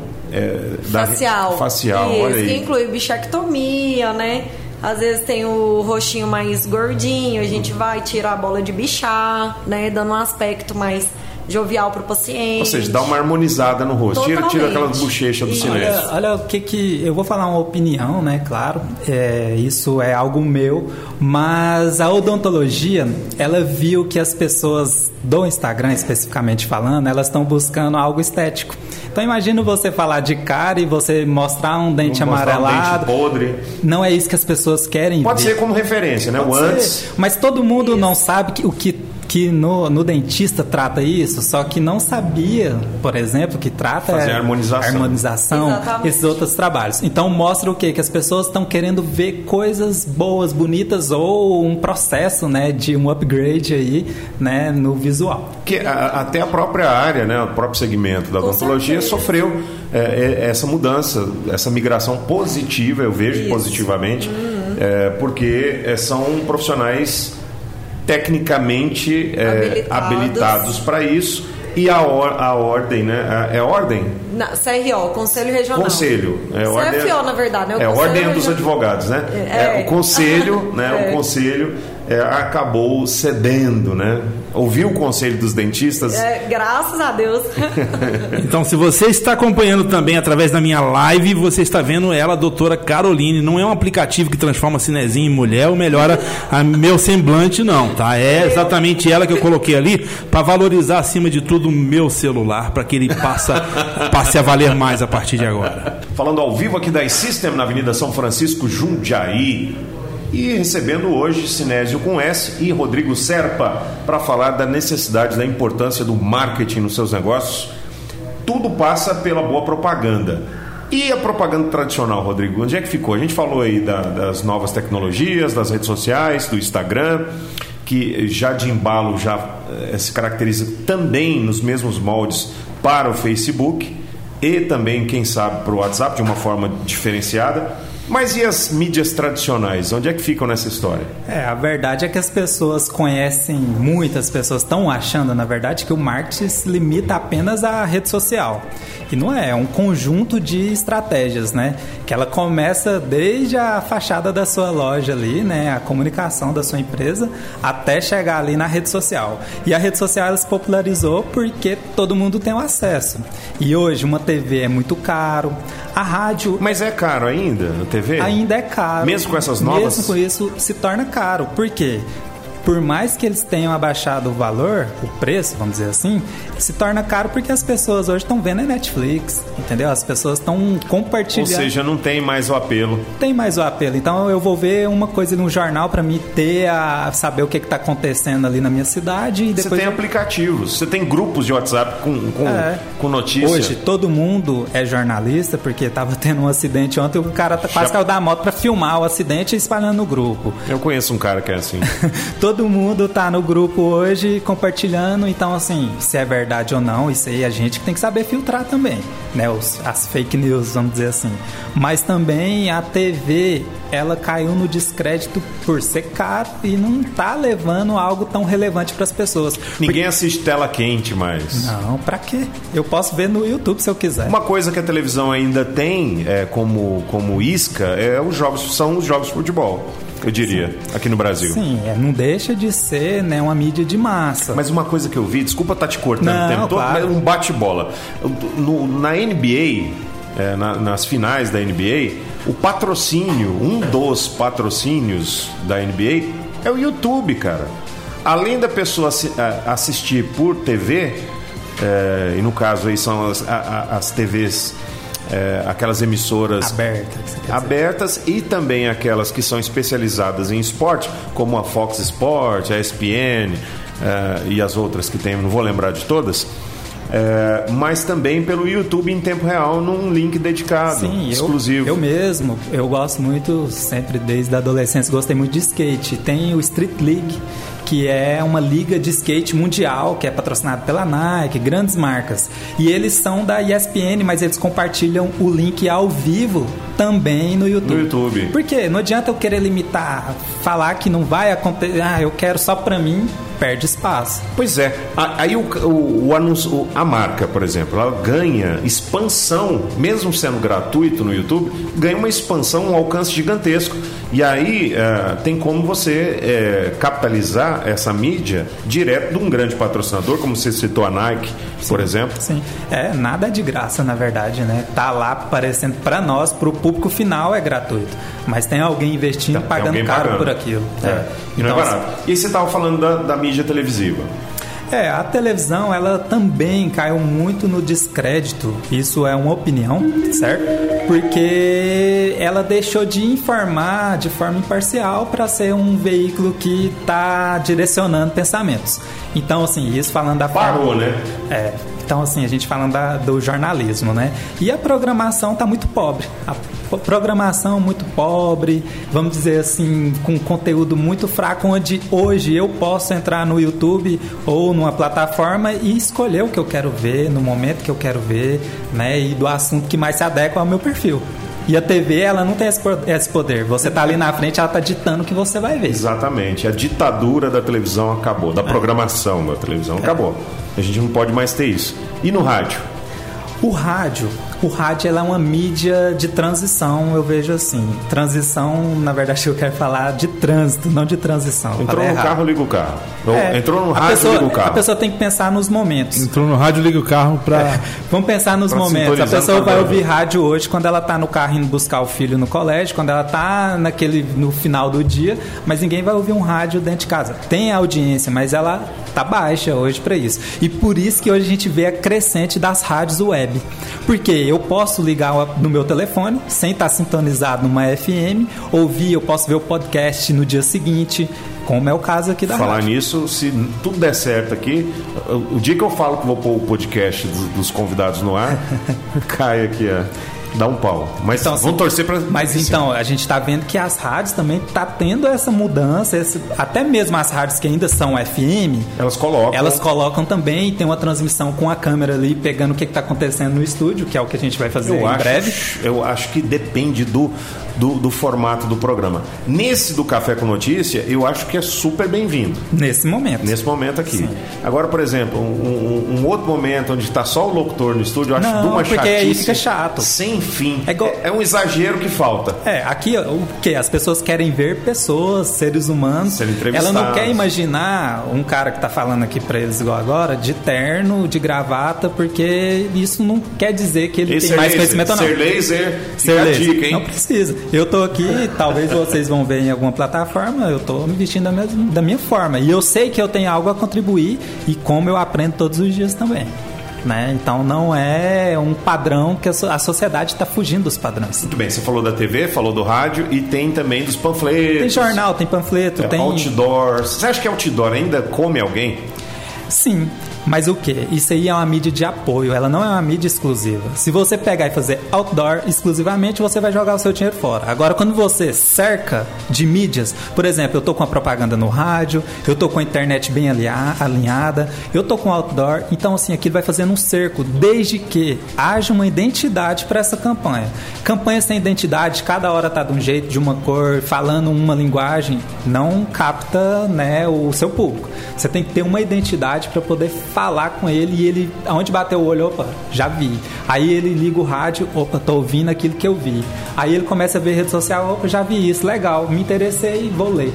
da facial. facial, Isso, olha que aí. inclui bichectomia, né? Às vezes tem o rostinho mais gordinho, a gente vai tirar a bola de bichar, né? Dando um aspecto mais jovial pro paciente. Ou seja, dá uma harmonizada no rosto. Tira, tira aquelas bochechas do Isso. silêncio. Olha, olha o que que eu vou falar uma opinião, né? Claro, é, isso é algo meu, mas a odontologia, ela viu que as pessoas do Instagram, especificamente falando, elas estão buscando algo estético. Então imagina você falar de cara e você mostrar um dente Vamos mostrar um amarelado. dente podre. Não é isso que as pessoas querem Pode ver. ser como referência, né? o Pode ser. antes. Mas todo mundo não sabe que, o que, que no, no dentista trata isso, só que não sabia, por exemplo, que trata Fazer é harmonização. harmonização, Exatamente. esses outros trabalhos. Então mostra o quê? Que as pessoas estão querendo ver coisas boas, bonitas ou um processo, né, de um upgrade aí, né, no visual. Que a- até a própria área, né, o próprio segmento da Com odontologia certeza. sofreu é, é, essa mudança, essa migração positiva, eu vejo Isso. positivamente, é, porque é, são profissionais tecnicamente é, Habilitados. para isso e a, or- a ordem, né? a- É ordem? Na, CRO, Conselho Regional. Conselho. É, ordem, CFO, na verdade, né? O É ordem dos advogados, né? É. É, o conselho, né? É. O conselho é, acabou cedendo, né? Ouviu o conselho dos dentistas? É, graças a Deus. Então, se você está acompanhando também através da minha live, você está vendo ela, a doutora Caroline. Não é um aplicativo que transforma cinezinho em mulher ou melhora a meu semblante, não, tá? É exatamente ela que eu coloquei ali para valorizar, acima de tudo, o meu celular, para que ele passa, passe a valer mais a partir de agora. Falando ao vivo aqui da iSystem na Avenida São Francisco, Jundiaí. E recebendo hoje Sinésio com S e Rodrigo Serpa para falar da necessidade, da importância do marketing nos seus negócios. Tudo passa pela boa propaganda. E a propaganda tradicional, Rodrigo? Onde é que ficou? A gente falou aí da- das novas tecnologias, das redes sociais, do Instagram, que já de embalo já eh, se caracteriza também nos mesmos moldes para o Facebook e também, quem sabe, para o WhatsApp de uma forma diferenciada. Mas e as mídias tradicionais? Onde é que ficam nessa história? É, a verdade é que as pessoas conhecem, muitas pessoas estão achando, na verdade, que o marketing se limita apenas à rede social. E não é, é um conjunto de estratégias, né? Que ela começa desde a fachada da sua loja ali, né? A comunicação da sua empresa, até chegar ali na rede social. E a rede social ela se popularizou porque todo mundo tem o acesso. E hoje uma TV é muito caro, a rádio Mas é caro ainda a TV? ainda é caro. Mesmo com essas novas? Mesmo com isso, se torna caro. Por quê? Por mais que eles tenham abaixado o valor, o preço, vamos dizer assim, se torna caro porque as pessoas hoje estão vendo a Netflix, entendeu? As pessoas estão Ou compartilhando. seja, não tem mais o apelo. tem mais o apelo. Então eu vou ver uma coisa no jornal para me ter a saber o que está acontecendo ali na minha cidade e Você depois tem aplicativos, você tem grupos de WhatsApp com, com, É. com notícia. Hoje todo mundo é jornalista porque tava tendo um acidente ontem, o cara tá- quase Já- caiu da moto para filmar o acidente e espalhando no grupo. Eu conheço um cara que é assim. todo todo mundo tá no grupo hoje compartilhando, então assim, se é verdade ou não, isso aí a gente tem que saber filtrar também, né? Os, as fake news, vamos dizer assim. Mas também a TV, ela caiu no descrédito por ser caro e não tá levando algo tão relevante para as pessoas. Ninguém Porque... assiste tela quente mais. Não, para quê? Eu posso ver no YouTube se eu quiser. Uma coisa que a televisão ainda tem é, como, como isca é os jogos, são os jogos de futebol eu diria, Sim. aqui no Brasil. Sim, é, não deixa de ser né, uma mídia de massa. Mas uma coisa que eu vi, desculpa estar tá te cortando não, o tempo todo, claro. mas um bate-bola. Na NBA, é, na, nas finais da NBA, o patrocínio, um dos patrocínios da NBA é o YouTube, cara. Além da pessoa assistir por TV, é, e no caso aí são as, as TVs é, aquelas emissoras abertas, abertas e também aquelas que são especializadas em esporte, como a Fox Sport, a ESPN é, e as outras que tem, não vou lembrar de todas. É, mas também pelo YouTube em tempo real num link dedicado, Sim, exclusivo. Eu, eu mesmo, eu gosto muito, sempre desde a adolescência, gostei muito de skate. Tem o Street League, que é uma liga de skate mundial, que é patrocinada pela Nike, grandes marcas. E eles são da ESPN, mas eles compartilham o link ao vivo também no YouTube. No YouTube. Por quê? Não adianta eu querer limitar, falar que não vai acontecer, ah, eu quero só para mim, perde espaço. Pois é. Aí o, o, o anúncio, a marca, por exemplo, ela ganha expansão, mesmo sendo gratuito no YouTube, ganha uma expansão, um alcance gigantesco. E aí é, tem como você é, capitalizar essa mídia direto de um grande patrocinador, como você citou a Nike, sim, por exemplo. Sim. É, nada é de graça, na verdade, né? Tá lá aparecendo para nós, para o público final é gratuito. Mas tem alguém investindo, tem, pagando tem caro pagando. por aquilo. É. É. E então, não é barato. E você estava falando da, da mídia televisiva. É, a televisão ela também caiu muito no descrédito. Isso é uma opinião, certo? Porque ela deixou de informar de forma imparcial para ser um veículo que está direcionando pensamentos. Então, assim, isso falando da Parou, forma, né? É, então, assim, a gente falando da, do jornalismo, né? E a programação está muito pobre. A programação muito pobre, vamos dizer assim, com conteúdo muito fraco, onde hoje eu posso entrar no YouTube ou numa plataforma e escolher o que eu quero ver, no momento que eu quero ver, né? E do assunto que mais se adequa ao meu perfil. E a TV, ela não tem esse poder. Você tá ali na frente, ela tá ditando o que você vai ver. Exatamente. A ditadura da televisão acabou, da é. programação da televisão acabou. A gente não pode mais ter isso. E no rádio? O rádio, o rádio é uma mídia de transição, eu vejo assim. Transição, na verdade, eu quero falar de trânsito, não de transição. Entrou no carro, liga o carro. É, Entrou no rádio, pessoa, liga o carro. A pessoa tem que pensar nos momentos. Entrou no rádio, liga o carro para. É, vamos pensar nos momentos. A pessoa vai ouvir rádio hoje quando ela está no carro indo buscar o filho no colégio, quando ela está naquele no final do dia, mas ninguém vai ouvir um rádio dentro de casa. Tem audiência, mas ela tá baixa hoje para isso. E por isso que hoje a gente vê a crescente das rádios web. Porque eu posso ligar no meu telefone sem estar sintonizado numa FM, ouvir, eu posso ver o podcast no dia seguinte, como é o caso aqui da Falar rádio. nisso, se tudo der certo aqui, o dia que eu falo que vou pôr o podcast dos convidados no ar, cai aqui a dá um pau. Mas então, assim, torcer para. Mas então, a gente está vendo que as rádios também tá tendo essa mudança, esse, até mesmo as rádios que ainda são FM. Elas colocam. Elas colocam também, tem uma transmissão com a câmera ali, pegando o que está acontecendo no estúdio, que é o que a gente vai fazer eu em acho, breve. Eu acho que depende do, do, do, formato do programa. Nesse do Café com Notícia, eu acho que é super bem-vindo. Nesse momento. Nesse momento aqui. Sim. Agora, por exemplo, um, um, um outro momento onde está só o locutor no estúdio, eu acho Não, de uma porque chatice. aí fica chato. Sem fim. É, igual... é, é, um exagero que falta. É, aqui o que? As pessoas querem ver pessoas, seres humanos. Ser Ela não quer imaginar um cara que está falando aqui para eles igual agora, de terno, de gravata, porque isso não quer dizer que ele Esse tem mais laser. conhecimento ou não. Ser laser, ser laser. Dica, não precisa. Eu tô aqui, talvez vocês vão ver em alguma plataforma, eu tô me vestindo da minha, da minha forma. E eu sei que eu tenho algo a contribuir e como eu aprendo todos os dias também. Né? Então não é um padrão que a sociedade está fugindo dos padrões. Muito bem, você falou da TV, falou do rádio e tem também dos panfletos. Tem jornal, tem panfleto, é, tem outdoor. Você acha que outdoor ainda come alguém? Sim, Mas o que? Isso aí é uma mídia de apoio, ela não é uma mídia exclusiva. Se você pegar e fazer outdoor exclusivamente, você vai jogar o seu dinheiro fora. Agora, quando você cerca de mídias, por exemplo, eu tô com a propaganda no rádio, eu tô com a internet bem alinhada, eu tô com outdoor, então assim, aquilo vai fazendo um cerco, desde que haja uma identidade para essa campanha. Campanha sem identidade, cada hora tá de um jeito, de uma cor, falando uma linguagem, não capta né, o seu público. Você tem que ter uma identidade para poder falar com ele e ele, aonde bateu o olho, opa, já vi. Aí ele liga o rádio, opa, tô ouvindo aquilo que eu vi. Aí ele começa a ver rede social, opa, já vi isso, legal, me interessei, vou ler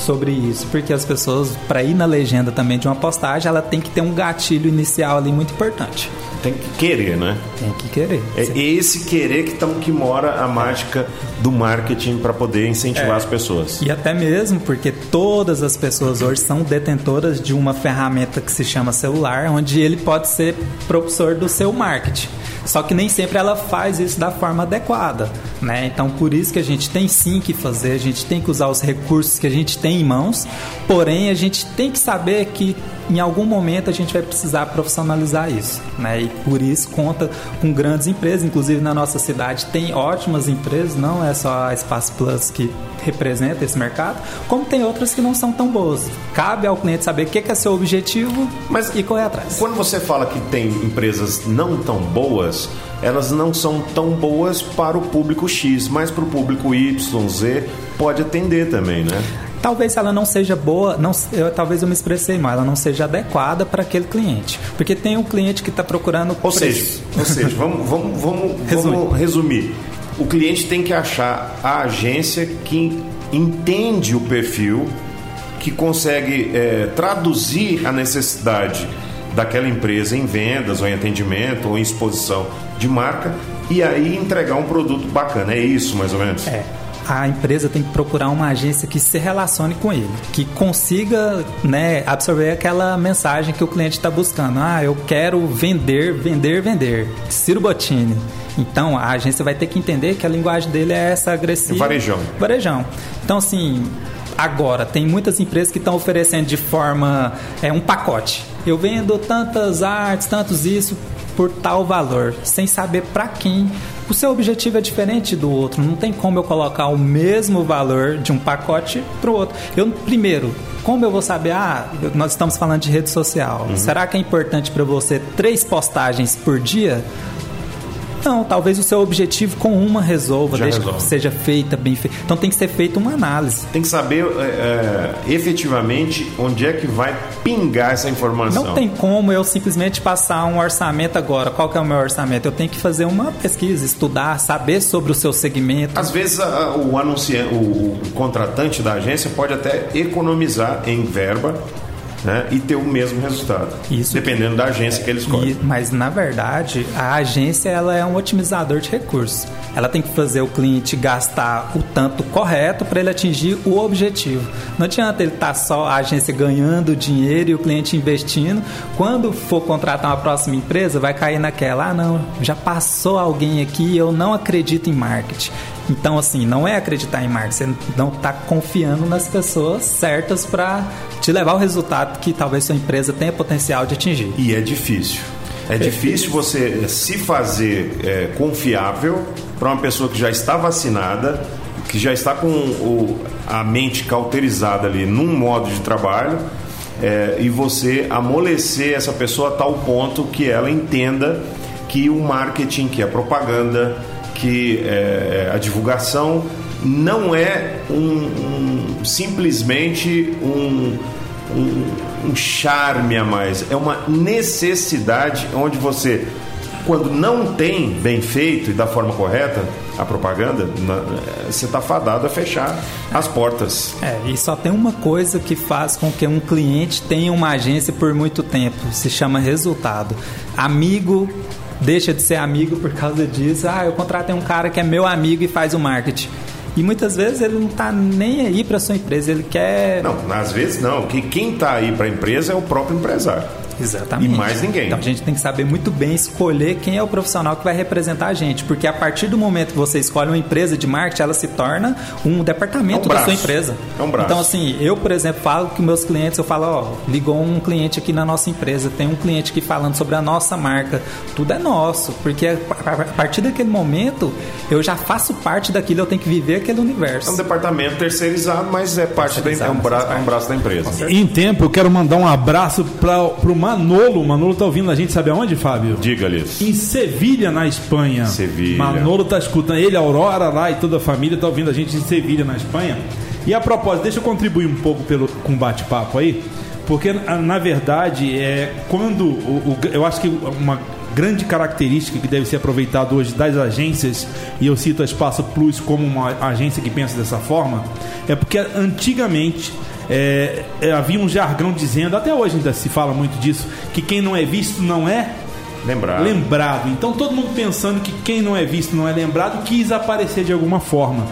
sobre isso, porque as pessoas, para ir na legenda também de uma postagem, ela tem que ter um gatilho inicial ali muito importante. Tem que querer, né? Tem que querer. É esse querer que, tão, que mora a mágica do marketing para poder incentivar é. as pessoas. E até mesmo porque todas as pessoas hoje são detentoras de uma ferramenta que se chama celular, onde ele pode ser propulsor do seu marketing. Só que nem sempre ela faz isso da forma adequada, né? Então por isso que a gente tem sim que fazer, a gente tem que usar os recursos que a gente tem em mãos, porém a gente tem que saber que em algum momento a gente vai precisar profissionalizar isso, né? E por isso conta com grandes empresas, inclusive na nossa cidade tem ótimas empresas, não é só a Espaço Plus que representa esse mercado, como tem outras que não são tão boas. Cabe ao cliente saber o que é seu objetivo Mas e correr atrás. Quando você fala que tem empresas não tão boas, elas não são tão boas para o público X, mas para o público Y, Z pode atender também, né? talvez ela não seja boa, não, eu, talvez eu me expressei mal, ela não seja adequada para aquele cliente. Porque tem um cliente que está procurando. Ou seja, ou seja, vamos, vamos, vamos, vamos resumir. O cliente tem que achar a agência que entende o perfil, que consegue é, traduzir a necessidade daquela empresa em vendas, ou em atendimento, ou em exposição de marca, e aí entregar um produto bacana. É isso, mais ou menos? É a empresa tem que procurar uma agência que se relacione com ele, que consiga né, absorver aquela mensagem que o cliente está buscando. Ah, eu quero vender, vender, vender. Ciro Bottini. Então a agência vai ter que entender que a linguagem dele é essa agressiva. Varejão. Varejão. Então, assim, agora tem muitas empresas que estão oferecendo de forma é um pacote. Eu vendo tantas artes, tantos isso por tal valor, sem saber para quem o seu objetivo é diferente do outro. Não tem como eu colocar o mesmo valor de um pacote para o outro. Eu, primeiro, como eu vou saber? Ah, nós estamos falando de rede social. Uhum. Será que é importante para você três postagens por dia? Não, talvez o seu objetivo com uma resolva, Já desde resolve. que seja feita bem feita. Então tem que ser feita uma análise. Tem que saber é, é, efetivamente onde é que vai pingar essa informação. Não tem como eu simplesmente passar um orçamento agora. Qual que é o meu orçamento? Eu tenho que fazer uma pesquisa, estudar, saber sobre o seu segmento. Às vezes a, o anunciante, o, o contratante da agência pode até economizar em verba né, e ter o mesmo resultado. Isso. Dependendo da agência que ele escolhe. E, mas na verdade, a agência ela é um otimizador de recursos. Ela tem que fazer o cliente gastar o tanto correto para ele atingir o objetivo. Não adianta ele estar tá só a agência ganhando dinheiro e o cliente investindo. Quando for contratar uma próxima empresa, vai cair naquela, ah não, já passou alguém aqui, eu não acredito em marketing. Então, assim, não é acreditar em marketing, você não está confiando nas pessoas certas para te levar ao resultado que talvez sua empresa tenha potencial de atingir. E é difícil. É difícil você se fazer é, confiável para uma pessoa que já está vacinada, que já está com o, a mente cauterizada ali num modo de trabalho, é, e você amolecer essa pessoa a tal ponto que ela entenda que o marketing, que a propaganda, que é, a divulgação não é um, um simplesmente um, um, um charme a mais, é uma necessidade onde você quando não tem bem feito e da forma correta a propaganda, você está fadado a fechar as portas. É, e só tem uma coisa que faz com que um cliente tenha uma agência por muito tempo, se chama resultado. Amigo deixa de ser amigo por causa disso. Ah, eu contratei um cara que é meu amigo e faz o marketing. E muitas vezes ele não está nem aí para sua empresa, ele quer. Não, às vezes não. Que quem está aí para a empresa é o próprio empresário. Exatamente. E mais ninguém. Então a gente tem que saber muito bem escolher quem é o profissional que vai representar a gente, porque a partir do momento que você escolhe uma empresa de marketing, ela se torna um departamento É um da sua empresa. É um braço. Então assim, eu, por exemplo, falo que meus clientes, eu falo, ó, ligou um cliente aqui na nossa empresa, tem um cliente aqui falando sobre a nossa marca, tudo é nosso, porque a partir daquele momento eu já faço parte daquilo, eu tenho que viver aquele É universo. um departamento terceirizado, mas é parte da, é um, bra, é um braço da empresa. Em tempo, eu quero mandar um abraço para o Manolo. Manolo tá ouvindo a gente, sabe aonde, Fábio? Diga-lhes. Em Sevilha, na Espanha. Sevilha. Manolo tá escutando, ele, Aurora lá e toda a família tá ouvindo a gente em Sevilha, na Espanha. E a propósito, deixa eu contribuir um pouco pelo, com o bate-papo aí, porque na na verdade, é, quando o, o- eu acho que uma grande característica que deve ser aproveitada hoje das agências, e eu cito a Espaço Plus como uma agência que pensa dessa forma, é porque antigamente é, havia um jargão dizendo, até hoje ainda se fala muito disso, que quem não é visto não é Lembrar. lembrado. Então todo mundo pensando que quem não é visto não é lembrado quis aparecer de alguma forma.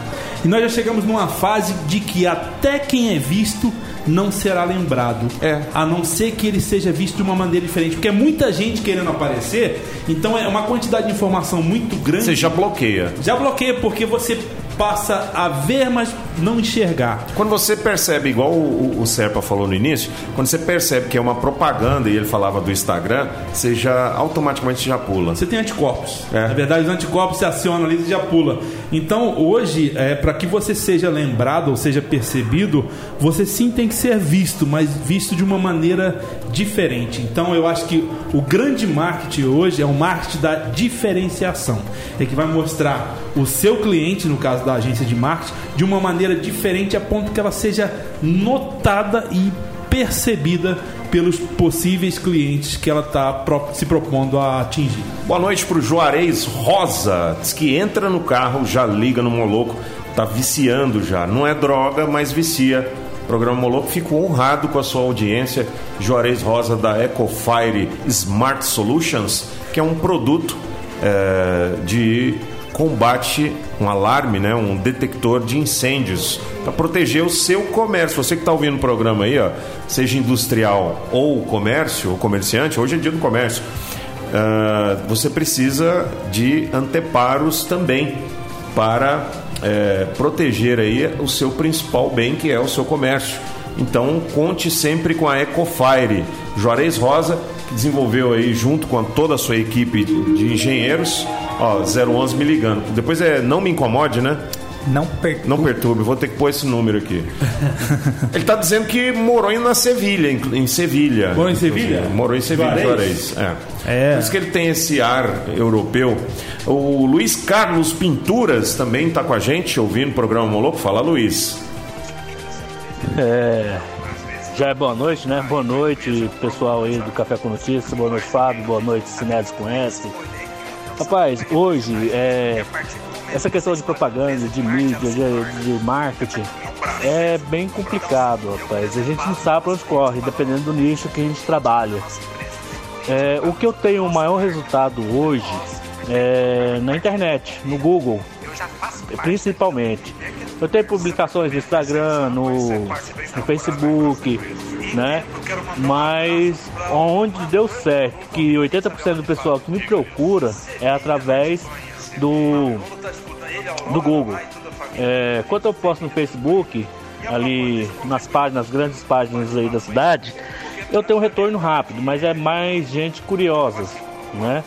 E nós já chegamos numa fase de que até quem é visto não será lembrado. É. A não ser que ele seja visto de uma maneira diferente. Porque é muita gente querendo aparecer, então é uma quantidade de informação muito grande. Você já bloqueia. Já bloqueia porque você passa a ver, mas não enxergar. Quando você percebe, igual o, o- Serpa falou no início, quando você percebe que é uma propaganda e ele falava do Instagram, você já automaticamente já pula. Você tem anticorpos. É. Na verdade, os anticorpos se acionam ali e já pula. Então, hoje, é, para que você seja lembrado ou seja percebido, você sim tem que ser visto, mas visto de uma maneira diferente. Então, eu acho que o grande marketing hoje é o marketing da diferenciação. É que vai mostrar o seu cliente, no caso da agência de marketing, de uma maneira diferente a ponto que ela seja notada e percebida pelos possíveis clientes que ela está se propondo a atingir. Boa noite pro Juarez Rosa. Diz que entra no carro, já liga no Moloco, tá viciando já. Não é droga, mas vicia. O programa Moloco fico honrado com a sua audiência. Juarez Rosa da Ecofire Smart Solutions, que é um produto é, de combate, um alarme, né, um detector de incêndios para proteger o seu comércio. Você que está ouvindo o programa aí, ó, seja industrial ou comércio ou comerciante, hoje é dia do comércio. Ah, você precisa de anteparos também para eh, proteger aí o seu principal bem, que é o seu comércio. Então conte sempre com a Ecofire. Juarez Rosa, que desenvolveu aí junto com toda a sua equipe de engenheiros, ó, 011 me ligando. Depois é não me incomode, né? Não perturbe. Não perturbe, vou ter que pôr esse número aqui. Ele está dizendo que morou em- na Sevilha, em, em Sevilha. Morou em Sevilha? Morou em Sevilha, Juarez? Juarez. É. É. Por isso que ele tem esse ar europeu. O Luiz Carlos Pinturas também está com a gente, ouvindo o programa Moloco. Fala, Luiz. É, já é boa noite, né? Boa noite, pessoal aí do Café com Notícias. Boa noite, Fábio. Boa noite, Sinés com S. Rapaz, hoje, é, essa questão de propaganda, de mídia, de, de marketing, é bem complicado, rapaz. A gente não sabe para onde corre, dependendo do nicho que a gente trabalha. É, o que eu tenho o maior resultado hoje é na internet, no Google, principalmente. Eu tenho publicações no Instagram, no, no Facebook, né? Mas onde deu certo, que 80% do pessoal que me procura é através do, do Google. É, quando eu posto no Facebook, ali nas páginas, grandes páginas aí da cidade, eu tenho um retorno rápido, mas é mais gente curiosa, né?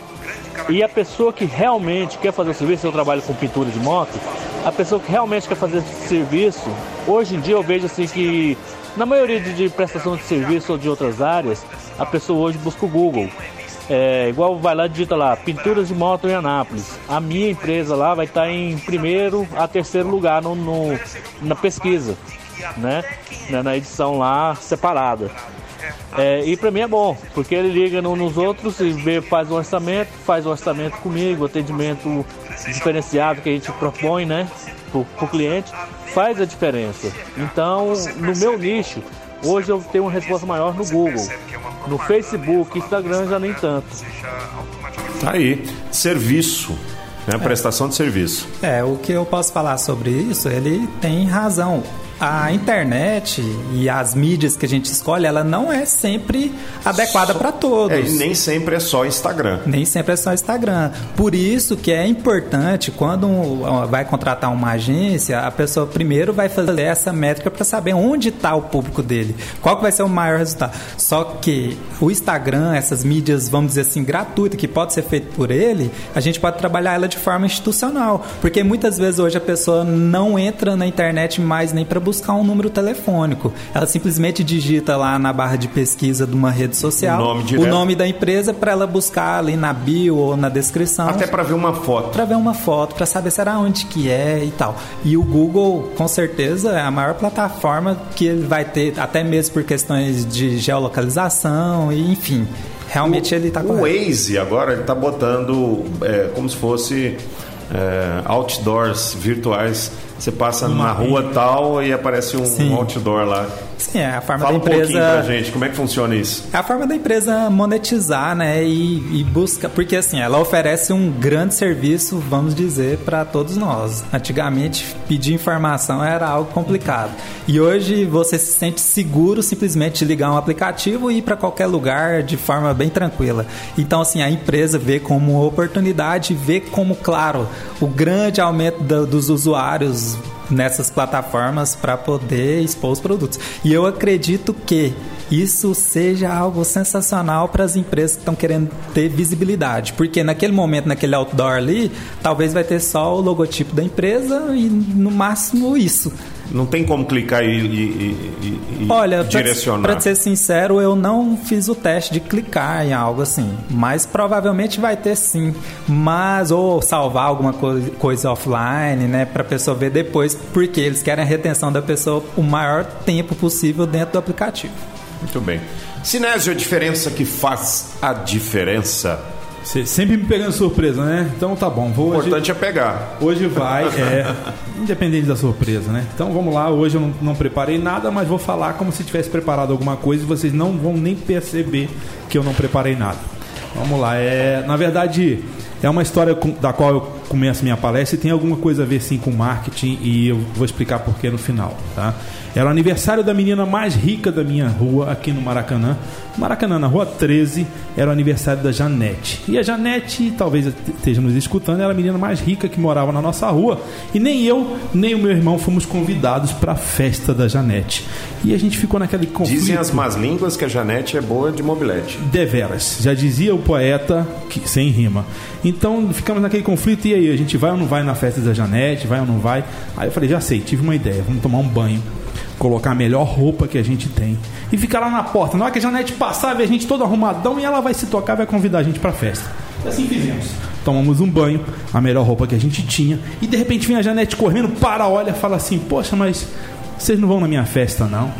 E a pessoa que realmente quer fazer o serviço, eu trabalho com pintura de moto, a pessoa que realmente quer fazer esse serviço, hoje em dia eu vejo assim que na maioria de, de prestação de serviço ou de outras áreas, a pessoa hoje busca o Google. É, igual vai lá digita lá, pinturas de moto em Anápolis. A minha empresa lá vai estar em primeiro a terceiro lugar no, no- na pesquisa, né? Na edição lá separada. É, e para mim é bom, porque ele liga no- nos outros e vê, faz um orçamento, faz um orçamento comigo, atendimento diferenciado que a gente propõe, né, pro, pro cliente, faz a diferença. Então, no meu nicho, hoje eu tenho uma resposta maior no Google. No Facebook, Instagram já nem tanto. Tá aí, serviço, né? Prestação de serviço. É, o que eu posso falar sobre isso, ele tem razão. A internet e as mídias que a gente escolhe, ela não é sempre adequada para todos. É, e nem sempre é só Instagram. Nem sempre é só Instagram. Por isso que é importante, quando vai contratar uma agência, a pessoa primeiro vai fazer essa métrica para saber onde está o público dele, qual que vai ser o maior resultado. Só que o Instagram, essas mídias, vamos dizer assim, gratuitas, que pode ser feito por ele, a gente pode trabalhar ela de forma institucional. Porque muitas vezes hoje a pessoa não entra na internet mais nem para buscar um número telefônico. Ela simplesmente digita lá na barra de pesquisa de uma rede social o nome, o nome da empresa para ela buscar ali na bio ou na descrição. Até para ver uma foto. Para ver uma foto, para saber será onde que é e tal. E o Google, com certeza, é a maior plataforma que ele vai ter, até mesmo por questões de geolocalização e enfim. Realmente o, ele está O Waze agora ele está botando é, como se fosse é, outdoors virtuais. Você passa Uma na rua tal e aparece um, um outdoor lá. Sim, é a forma Fala da empresa. um pouquinho pra gente, como é que funciona isso? É a forma da empresa monetizar, né? E, e busca. Porque assim, ela oferece um grande serviço, vamos dizer, para todos nós. Antigamente, pedir informação era algo complicado. E hoje você se sente seguro simplesmente de ligar um aplicativo e ir para qualquer lugar de forma bem tranquila. Então, assim, a empresa vê como oportunidade, vê como, claro, o grande aumento do, dos usuários nessas plataformas para poder expor os produtos. E eu acredito que isso seja algo sensacional para as empresas que estão querendo ter visibilidade, porque naquele momento, naquele outdoor ali, talvez vai ter só o logotipo da empresa e no máximo isso. Não tem como clicar e, e, e, e Olha, direcionar. Para ser sincero, eu não fiz o teste de clicar em algo assim, mas provavelmente vai ter sim. Mas ou salvar alguma coisa, coisa offline, né, para pessoa ver depois, porque eles querem a retenção da pessoa o maior tempo possível dentro do aplicativo. Muito bem. Sinésio, a diferença que faz a diferença. Você sempre me pegando surpresa, né? Então tá bom. Vou o importante hoje, é pegar. Hoje vai, é. independente da surpresa, né? Então vamos lá. Hoje eu não, não, preparei nada, mas vou falar como se tivesse preparado alguma coisa e vocês não vão nem perceber que eu não preparei nada. Vamos lá. É, na verdade, é uma história da qual eu começo minha palestra e tem alguma coisa a ver sim com marketing e eu vou explicar por que no final, tá? Era o aniversário da menina mais rica da minha rua, aqui no Maracanã. Maracanã, na rua 13, era o aniversário da Janete. E a Janete, talvez esteja nos escutando, era a menina mais rica que morava na nossa rua. E nem eu, nem o meu irmão fomos convidados para a festa da Janete. E a gente ficou naquele conflito. Dizem as más línguas que a Janete é boa de mobilete. Deveras. Já dizia o poeta, que, sem rima. Então ficamos naquele conflito. E aí, a gente vai ou não vai na festa da Janete? Vai ou não vai? Aí eu falei, já sei, tive uma ideia. Vamos tomar um banho colocar a melhor roupa que a gente tem e ficar lá na porta. Na hora que a Janete passar, ver a gente todo arrumadão e ela vai se tocar, vai convidar a gente para festa. Assim fizemos. Tomamos um banho, a melhor roupa que a gente tinha, e de repente vem a Janete correndo, para, olha, fala assim: Poxa, mas vocês não vão na minha festa não?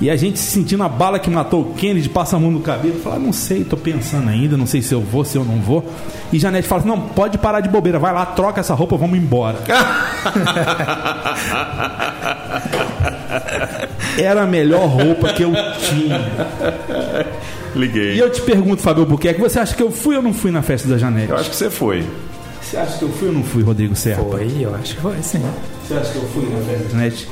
E a gente sentindo a bala que matou o Kennedy, passa a mão no cabelo, fala, não sei, tô pensando ainda, não sei se eu vou, se eu não vou. E Janete fala, não, pode parar de bobeira, vai lá, troca essa roupa, vamos embora. Era a melhor roupa que eu tinha. Liguei. E eu te pergunto, Fábio Buquerque, você acha que eu fui ou não fui na festa da Janete? Eu acho que você foi. Você acha que eu fui ou não fui, Rodrigo Serra? Foi, eu acho que foi, sim. Você acha que eu fui na festa da Janete?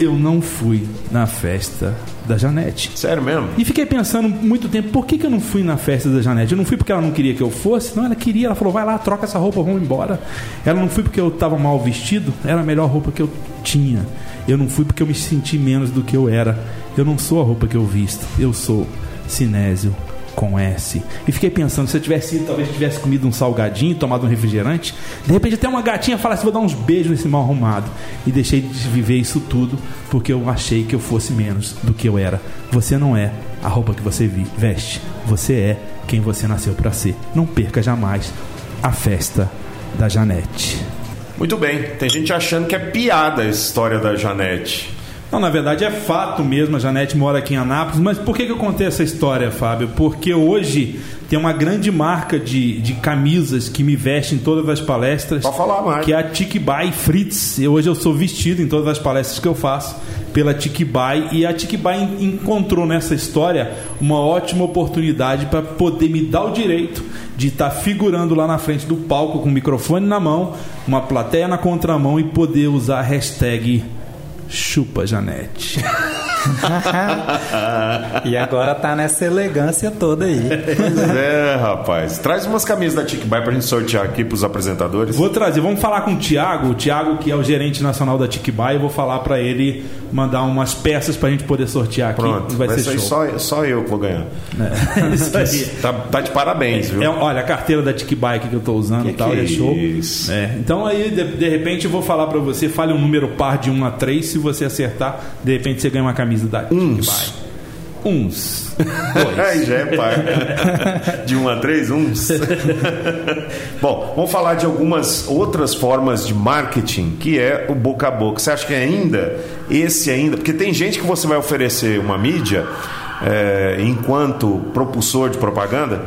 Eu não fui na festa da Janete. Sério mesmo? E fiquei pensando muito tempo, por que, que eu não fui na festa da Janete? Eu não fui porque ela não queria que eu fosse? Não, ela queria, ela falou, vai lá, troca essa roupa, vamos embora. Ela não fui porque eu estava mal vestido, era a melhor roupa que eu tinha. Eu não fui porque eu me senti menos do que eu era. Eu não sou a roupa que eu visto, eu sou Sinésio com S. E fiquei pensando, se eu tivesse ido, talvez tivesse comido um salgadinho, tomado um refrigerante, de repente até uma gatinha falasse, vou dar uns beijos nesse mal arrumado. E deixei de viver isso tudo porque eu achei que eu fosse menos do que eu era. Você não é a roupa que você veste. Você é quem você nasceu para ser. Não perca jamais a festa da Janete. Muito bem, tem gente achando que é piada a história da Janete. Não, na verdade é fato mesmo, a Janete mora aqui em Anápolis, mas por que, que eu contei essa história, Fábio? Porque hoje tem uma grande marca de, de camisas que me veste em todas as palestras. Pode falar mais. Que é a Tikbai Fritz. E hoje eu sou vestido em todas as palestras que eu faço pela Tikbai. E a Tikbai encontrou nessa história uma ótima oportunidade para poder me dar o direito de estar tá figurando lá na frente do palco com o microfone na mão, uma plateia na contramão e poder usar a hashtag chupa, Janete. e agora tá nessa elegância toda aí. é, rapaz. Traz umas camisas da Tic Buy pra gente sortear aqui pros apresentadores. Vou trazer, vamos falar com o Thiago, o Thiago que é o gerente nacional da Tic Buy, eu vou falar para ele mandar umas peças pra gente poder sortear aqui. Pronto, vai, vai ser, ser só, só eu que vou ganhar. É. Isso aí. Tá, tá, de parabéns, viu? É, olha, a carteira da Tic Buy que eu tô usando e tal, é show. Isso? É, então aí, de, de repente, eu vou falar para você, fale um número par de 1 a 3, se você acertar, de repente você ganha uma camisa da Uns. Uns. Aí já é par. De 1 um a 3, uns. Bom, vamos falar de algumas outras formas de marketing, que é o boca a boca. Você acha que ainda, esse ainda, porque tem gente que você vai oferecer uma mídia é, enquanto propulsor de propaganda.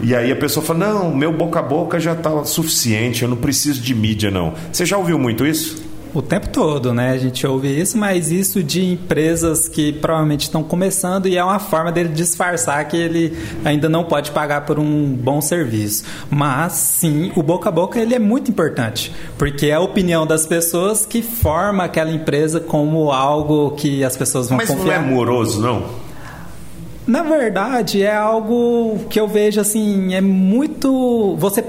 E aí a pessoa fala: Não, meu boca a boca já está suficiente, eu não preciso de mídia, não. Você já ouviu muito isso? O tempo todo, né? A gente ouve isso, mas isso de empresas que provavelmente estão começando e é uma forma dele disfarçar que ele ainda não pode pagar por um bom serviço. Mas sim, o boca a boca ele é muito importante, porque é a opinião das pessoas que forma aquela empresa como algo que as pessoas vão mas confiar. Mas não é moroso, não? Na verdade, é algo que eu vejo assim, é muito você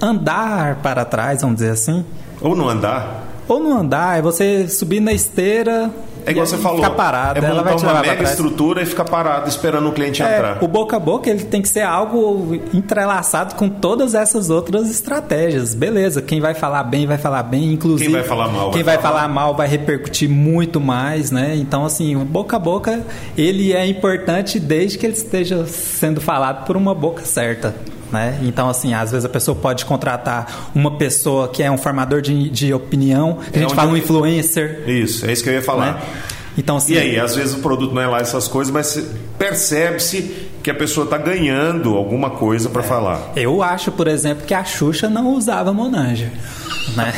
andar para trás, vamos dizer assim. Ou não andar? Ou não andar, é você subir na esteira. É igual você falou. Ficar parado. É ela vai uma mega estrutura e ficar parado esperando o cliente é, entrar. O boca a boca ele tem que ser algo entrelaçado com todas essas outras estratégias. Beleza, quem vai falar bem vai falar bem, inclusive. Quem vai falar mal Quem vai, vai falar, falar mal vai repercutir muito mais, né? Então, assim, o boca a boca ele é importante desde que ele esteja sendo falado por uma boca certa. Né? Então, assim, às vezes a pessoa pode contratar uma pessoa que é um formador de, de opinião, que a gente é fala um influencer. Isso, é isso que eu ia falar. Né? Então, assim, e aí, às vezes o produto não é lá essas coisas, mas percebe-se que a pessoa está ganhando alguma coisa para é. falar. Eu acho, por exemplo, que a Xuxa não usava Monange. Né?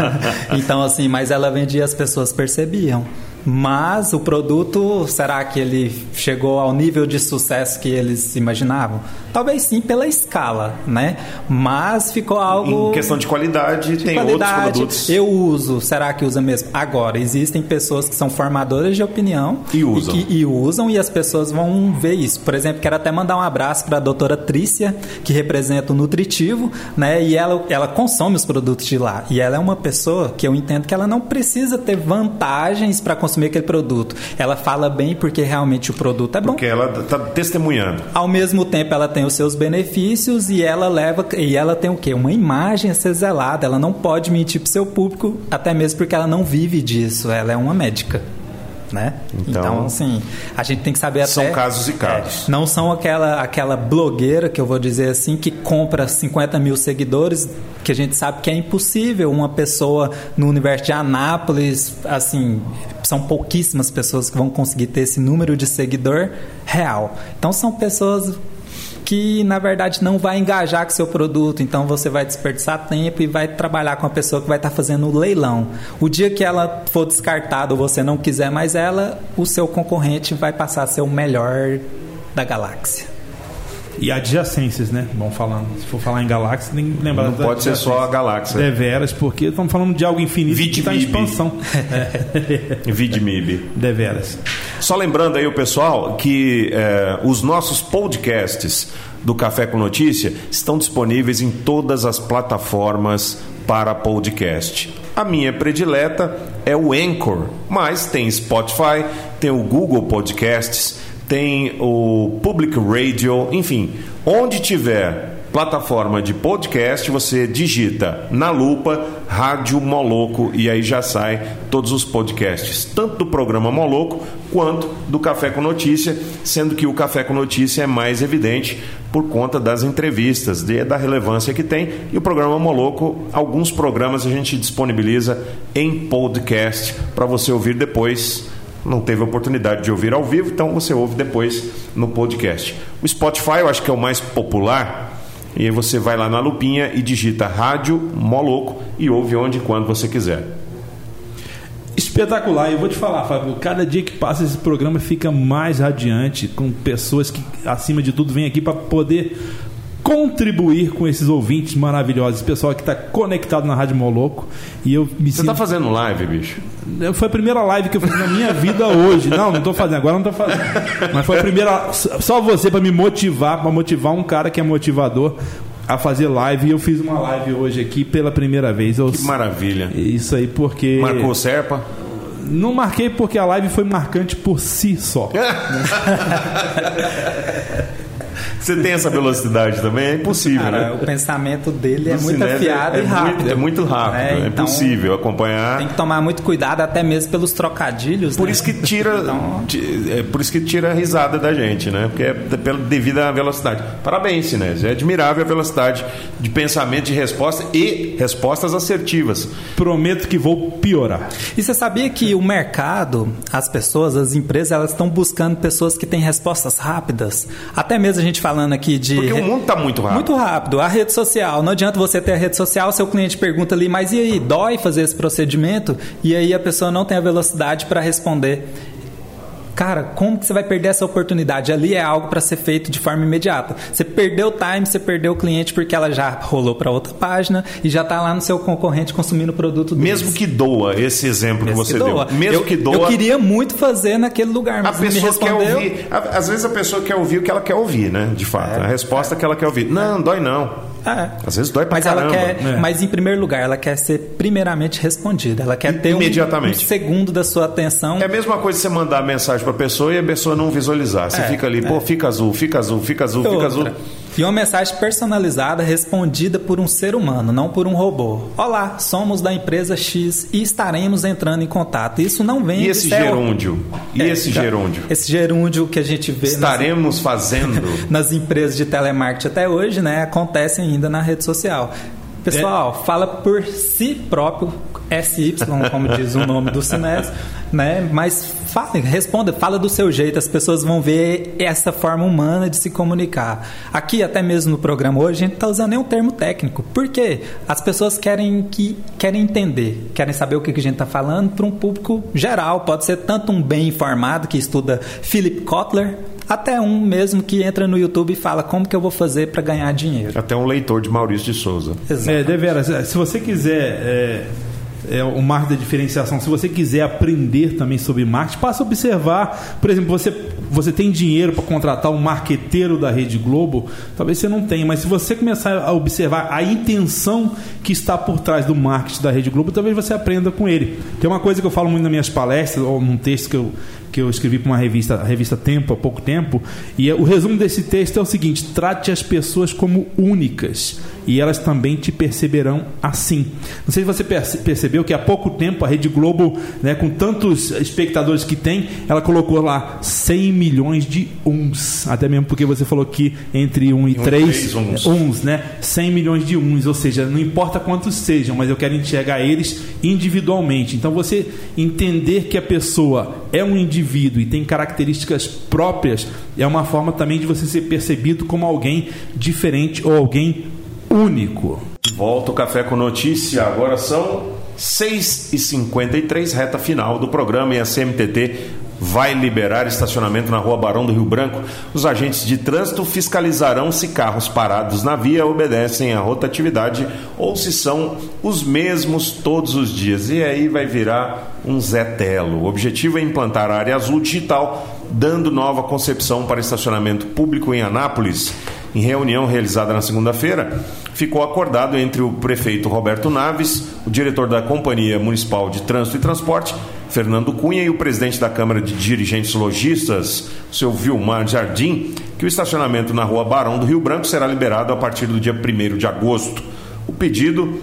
então, assim, mas ela vendia, as pessoas percebiam. Mas o produto, será que ele chegou ao nível de sucesso que eles imaginavam? Talvez sim pela escala, né? Mas ficou algo. Em questão de qualidade, de tem qualidade, outros produtos. Eu uso, será que usa mesmo? Agora, existem pessoas que são formadoras de opinião e usam. E, e usam e as pessoas vão ver isso. Por exemplo, quero até mandar um abraço para a doutora Trícia, que representa o Nutritivo, né? E ela, ela consome os produtos de lá. E ela é uma pessoa que eu entendo que ela não precisa ter vantagens para consumir aquele produto. Ela fala bem porque realmente o produto é bom. Porque ela está testemunhando. Ao mesmo tempo, ela tem os seus benefícios e ela leva e ela tem o quê? Uma imagem a ser zelada. Ela não pode mentir para o seu público, até mesmo porque ela não vive disso. Ela é uma médica né? Então, então, assim, a gente tem que saber até... São casos e casos. É, não são aquela, aquela blogueira, que eu vou dizer assim, que compra 50 mil seguidores, que a gente sabe que é impossível uma pessoa no universo de Anápolis, assim, são pouquíssimas pessoas que vão conseguir ter esse número de seguidor real. Então, são pessoas que na verdade não vai engajar com seu produto, então você vai desperdiçar tempo e vai trabalhar com a pessoa que vai estar tá fazendo o leilão. O dia que ela for descartada ou você não quiser mais ela, o seu concorrente vai passar a ser o melhor da galáxia. E adjacências, né? Vamos falando. Se for falar em galáxia, tem que lembrar Não pode ser só a galáxia. Deveras, porque estamos falando de algo infinito Vidmib. que está em expansão. Vidmib. Deveras. Só lembrando aí o pessoal que é, os nossos podcasts do Café com Notícia estão disponíveis em todas as plataformas para podcast. A minha predileta é o Anchor, mas tem Spotify, tem o Google Podcasts, tem o Public Radio, enfim, onde tiver plataforma de podcast, você digita na lupa Rádio Moloco e aí já sai todos os podcasts, tanto do programa Moloco quanto do Café com Notícia, sendo que o Café com Notícia é mais evidente por conta das entrevistas, de, da relevância que tem. E o programa Moloco, alguns programas a gente disponibiliza em podcast para você ouvir depois não teve oportunidade de ouvir ao vivo, então você ouve depois no podcast. O Spotify eu acho que é o mais popular, e aí você vai lá na lupinha e digita Rádio Moloco e ouve onde e quando você quiser. Espetacular, eu vou te falar, Fábio, cada dia que passa esse programa fica mais radiante, com pessoas que, acima de tudo, vêm aqui para poder contribuir com esses ouvintes maravilhosos, pessoal que está conectado na Rádio Moloco. E eu me Você tá fazendo live, bicho? Foi a primeira live que eu fiz na minha vida hoje. Não, não tô fazendo, agora não tô fazendo. Mas foi a primeira. Só você para me motivar, para motivar um cara que é motivador a fazer live. E eu fiz uma live hoje aqui pela primeira vez. Eu... Que maravilha. Isso aí, porque. Marcou o Serpa? Não marquei porque a live foi marcante por si só. Você tem essa velocidade também? É impossível, Cara, né? O pensamento dele é Do muito cinema afiado é e rápido. Muito, é muito rápido. É, É, então, impossível acompanhar. Tem que tomar muito cuidado, até mesmo pelos trocadilhos. Por né? isso que tira, Então- é por isso que tira a risada da gente, né? Porque é pela devido à velocidade. Parabéns, Sinésio. É admirável a velocidade de pensamento, de resposta e respostas assertivas. Prometo que vou piorar. E você sabia que o mercado, as pessoas, as empresas, elas estão buscando pessoas que têm respostas rápidas? Até mesmo a gente falando aqui de. Porque o mundo tá muito rápido. Muito rápido. A rede social. Não adianta você ter a rede social, seu cliente pergunta ali, mas e aí, dói fazer esse procedimento? E aí a pessoa não tem a velocidade para responder. Cara, como que você vai perder essa oportunidade? Ali é algo para ser feito de forma imediata. Você perdeu o time, você perdeu o cliente porque ela já rolou para outra página e já está lá no seu concorrente consumindo o produto deles. Mesmo que doa esse exemplo que Mesmo você que deu. Mesmo eu, que doa. Eu queria muito fazer naquele lugar, A mas não me pessoa quer ouvir. a- Às vezes a pessoa quer ouvir o que ela quer ouvir, né? De fato. A resposta que ela quer ouvir. Não, dói não. É. Às vezes dói pra Mas caramba. ela quer, É. mas em primeiro lugar, ela quer ser primeiramente respondida. Ela quer ter um, Imediatamente. um segundo da sua atenção. É a mesma coisa você mandar mensagem pra pessoa e a pessoa não visualizar. Você É, fica ali, pô, fica azul, fica azul, fica azul, fica azul. E uma mensagem personalizada respondida por um ser humano, não por um robô. Olá, somos da empresa X e estaremos entrando em contato. Isso não vem E esse gerúndio? E É, esse já- gerúndio? Esse gerúndio que a gente vê nas- Estaremos fazendo. nas empresas de telemarketing até hoje, né, acontece ainda na rede social. Pessoal, fala por si próprio, SY, como diz o nome do Sinés, né? Mas fale, responda, fala do seu jeito, as pessoas vão ver essa forma humana de se comunicar. Aqui, até mesmo no programa hoje, a gente está usando nem um termo técnico. Por quê? As pessoas querem que querem entender, querem saber o que que a gente está falando para um público geral. Pode ser tanto um bem informado que estuda Philip Kotler, até um mesmo que entra no YouTube e fala como que eu vou fazer para ganhar dinheiro. Até um leitor de Maurício de Souza. Exato. É, Deveras, se você quiser é, é, o marketing da diferenciação, se você quiser aprender também sobre marketing, passa a observar. Por exemplo, você, você tem dinheiro para contratar um marqueteiro da Rede Globo, talvez você não tenha, mas se você começar a observar a intenção que está por trás do marketing da Rede Globo, talvez você aprenda com ele. Tem uma coisa que eu falo muito nas minhas palestras, ou num texto que eu, que eu escrevi para uma revista, a revista Tempo, há pouco tempo, e é- o resumo desse texto é o seguinte: trate as pessoas como únicas e elas também te perceberão assim. Não sei se você perce- percebeu que há pouco tempo a Rede Globo, né, com tantos espectadores que tem, ela colocou lá 100 milhões de uns, até mesmo porque você falou que entre 1 e Um e 3 três uns. uns, né? 100 milhões de uns, ou seja, não importa quantos sejam, mas eu quero enxergar eles individualmente. Então você entender que a pessoa é um indivíduo e tem características próprias é uma forma também de você ser percebido como alguém diferente ou alguém único. Volta o Café com Notícia. Agora são 6h53, reta final do programa e a CMTT vai liberar estacionamento na rua Barão do Rio Branco. Os agentes de trânsito fiscalizarão se carros parados na via obedecem à rotatividade ou se são os mesmos todos os dias. E aí vai virar um Zé Telo. O objetivo é implantar a área azul digital, dando nova concepção para estacionamento público em Anápolis. Em reunião realizada na segunda-feira, ficou acordado entre o prefeito Roberto Naves, o diretor da Companhia Municipal de Trânsito e Transporte, Fernando Cunha, e o presidente da Câmara de Dirigentes Logistas, o seu Vilmar Jardim, que o estacionamento na rua Barão do Rio Branco será liberado a partir do dia 1 de agosto. O pedido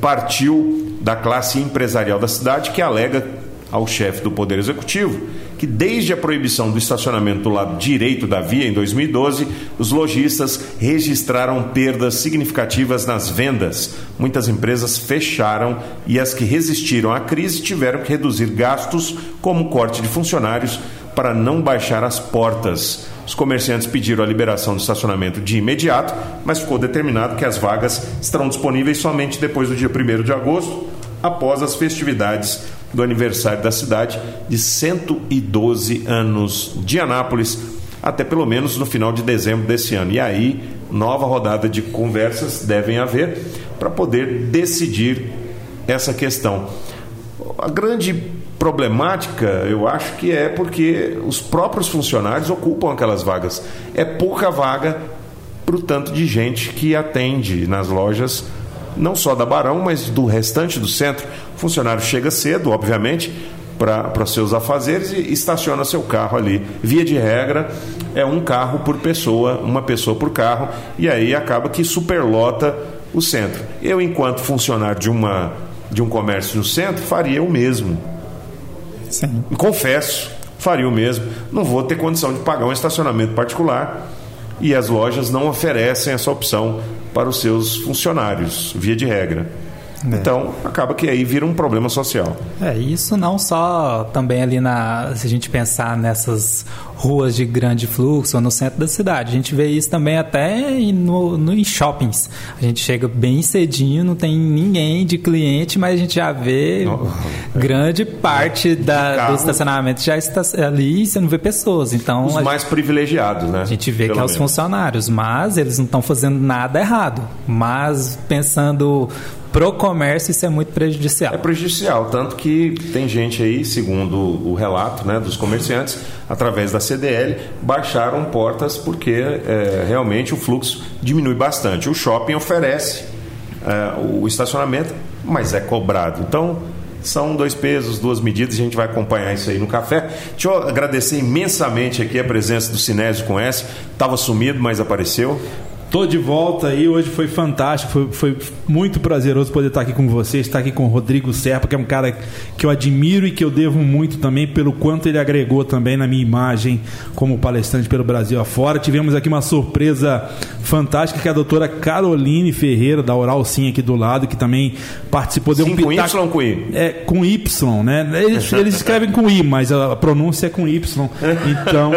partiu da classe empresarial da cidade, que alega ao chefe do Poder Executivo que desde a proibição do estacionamento do lado direito da via em 2012, os lojistas registraram perdas significativas nas vendas. Muitas empresas fecharam e as que resistiram à crise tiveram que reduzir gastos, como corte de funcionários, para não baixar as portas. Os comerciantes pediram a liberação do estacionamento de imediato, mas ficou determinado que as vagas estarão disponíveis somente depois do dia 1 de agosto, após as festividades do aniversário da cidade de 112 anos de Anápolis, até pelo menos no final de dezembro desse ano. E aí nova rodada de conversas devem haver para poder decidir essa questão. A grande problemática, eu acho que é porque os próprios funcionários ocupam aquelas vagas. É pouca vaga para o tanto de gente que atende nas lojas, não só da Barão, mas do restante do centro. O funcionário chega cedo, obviamente, para seus afazeres e estaciona seu carro ali. Via de regra, é um carro por pessoa, uma pessoa por carro, e aí acaba que superlota o centro. Eu, enquanto funcionário de, uma, de um comércio no centro, faria o mesmo. Sim. Confesso, faria o mesmo. Não vou ter condição de pagar um estacionamento particular e as lojas não oferecem essa opção para os seus funcionários, via de regra. É. Então, acaba que aí vira um problema social. É, isso não só também ali na. Se a gente pensar nessas ruas de grande fluxo ou no centro da cidade. A gente vê isso também até no, no, em shoppings. A gente chega bem cedinho, não tem ninguém de cliente, mas a gente já vê grande parte da, do estacionamento já está ali e você não vê pessoas. Então, Os mais gente, privilegiados, né? A gente vê Pelo que é os funcionários, mas eles não estão fazendo nada errado. Mas pensando pro comércio isso é muito prejudicial. É prejudicial, tanto que tem gente aí, segundo o relato né, dos comerciantes, através da CDL, baixaram portas porque é, realmente o fluxo diminui bastante. O shopping oferece é, o estacionamento, mas é cobrado. Então, são dois pesos, duas medidas, a gente vai acompanhar isso aí no café. Deixa eu agradecer imensamente aqui a presença do Sinésio com S. Estava sumido, mas apareceu. Tô de volta aí, hoje foi fantástico, foi, foi, muito prazeroso poder estar aqui com você, estar aqui com o Rodrigo Serpa, que é um cara que eu admiro e que eu devo muito também pelo quanto ele agregou também na minha imagem como palestrante pelo Brasil afora. Tivemos aqui uma surpresa fantástica que é a doutora Caroline Ferreira, da Oral Sim aqui do lado, que também participou de um Sim, com Y ou com I? É, com Y, né? Eles, eles escrevem com I, mas a pronúncia é com Y. Então,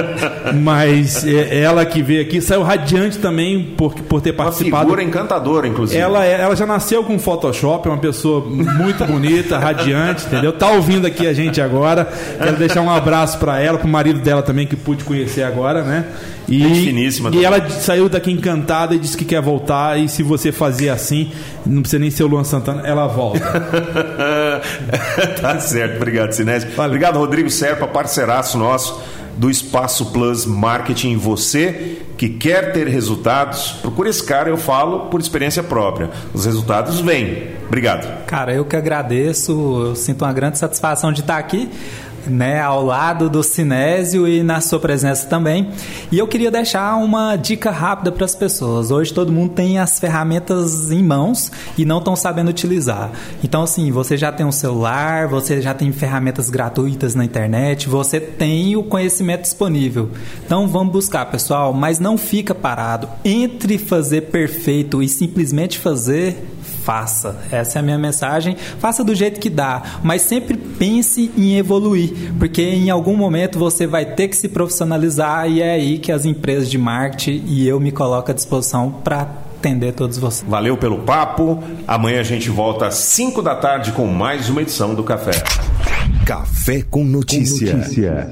mas é, ela que veio aqui, saiu radiante também por, por ter participado. Uma figura encantadora, inclusive. Ela, é, ela já nasceu com Photoshop, é uma pessoa muito bonita, radiante, entendeu? Tá ouvindo aqui a gente agora. Quero deixar um abraço para ela, pro marido dela também, que pude conhecer agora, né? E, finíssima. E ela saiu daqui encantada e disse que quer voltar. E se você fazer assim, não precisa nem ser o Luan Santana, ela volta. tá certo, obrigado, Sinésio. Obrigado, Rodrigo Serpa, parceiraço nosso do Espaço Plus Marketing. Você que quer ter resultados, procure esse cara, eu falo por experiência própria. Os resultados vêm. Obrigado. Cara, eu que agradeço, eu sinto uma grande satisfação de estar aqui né, ao lado do Sinésio e na sua presença também. E eu queria deixar uma dica rápida para as pessoas. Hoje todo mundo tem as ferramentas em mãos e não estão sabendo utilizar. Então, assim, você já tem um celular, você já tem ferramentas gratuitas na internet, você tem o conhecimento disponível. Então, vamos buscar, pessoal, mas não fica parado. Entre fazer perfeito e simplesmente fazer, faça. Essa é a minha mensagem. Faça do jeito que dá, mas sempre pense em evoluir, porque em algum momento você vai ter que se profissionalizar e é aí que as empresas de marketing e eu me coloco à disposição para atender todos vocês. Valeu pelo papo. Amanhã a gente volta às 5 da tarde com mais uma edição do Café. Café com notícia. Com notícia.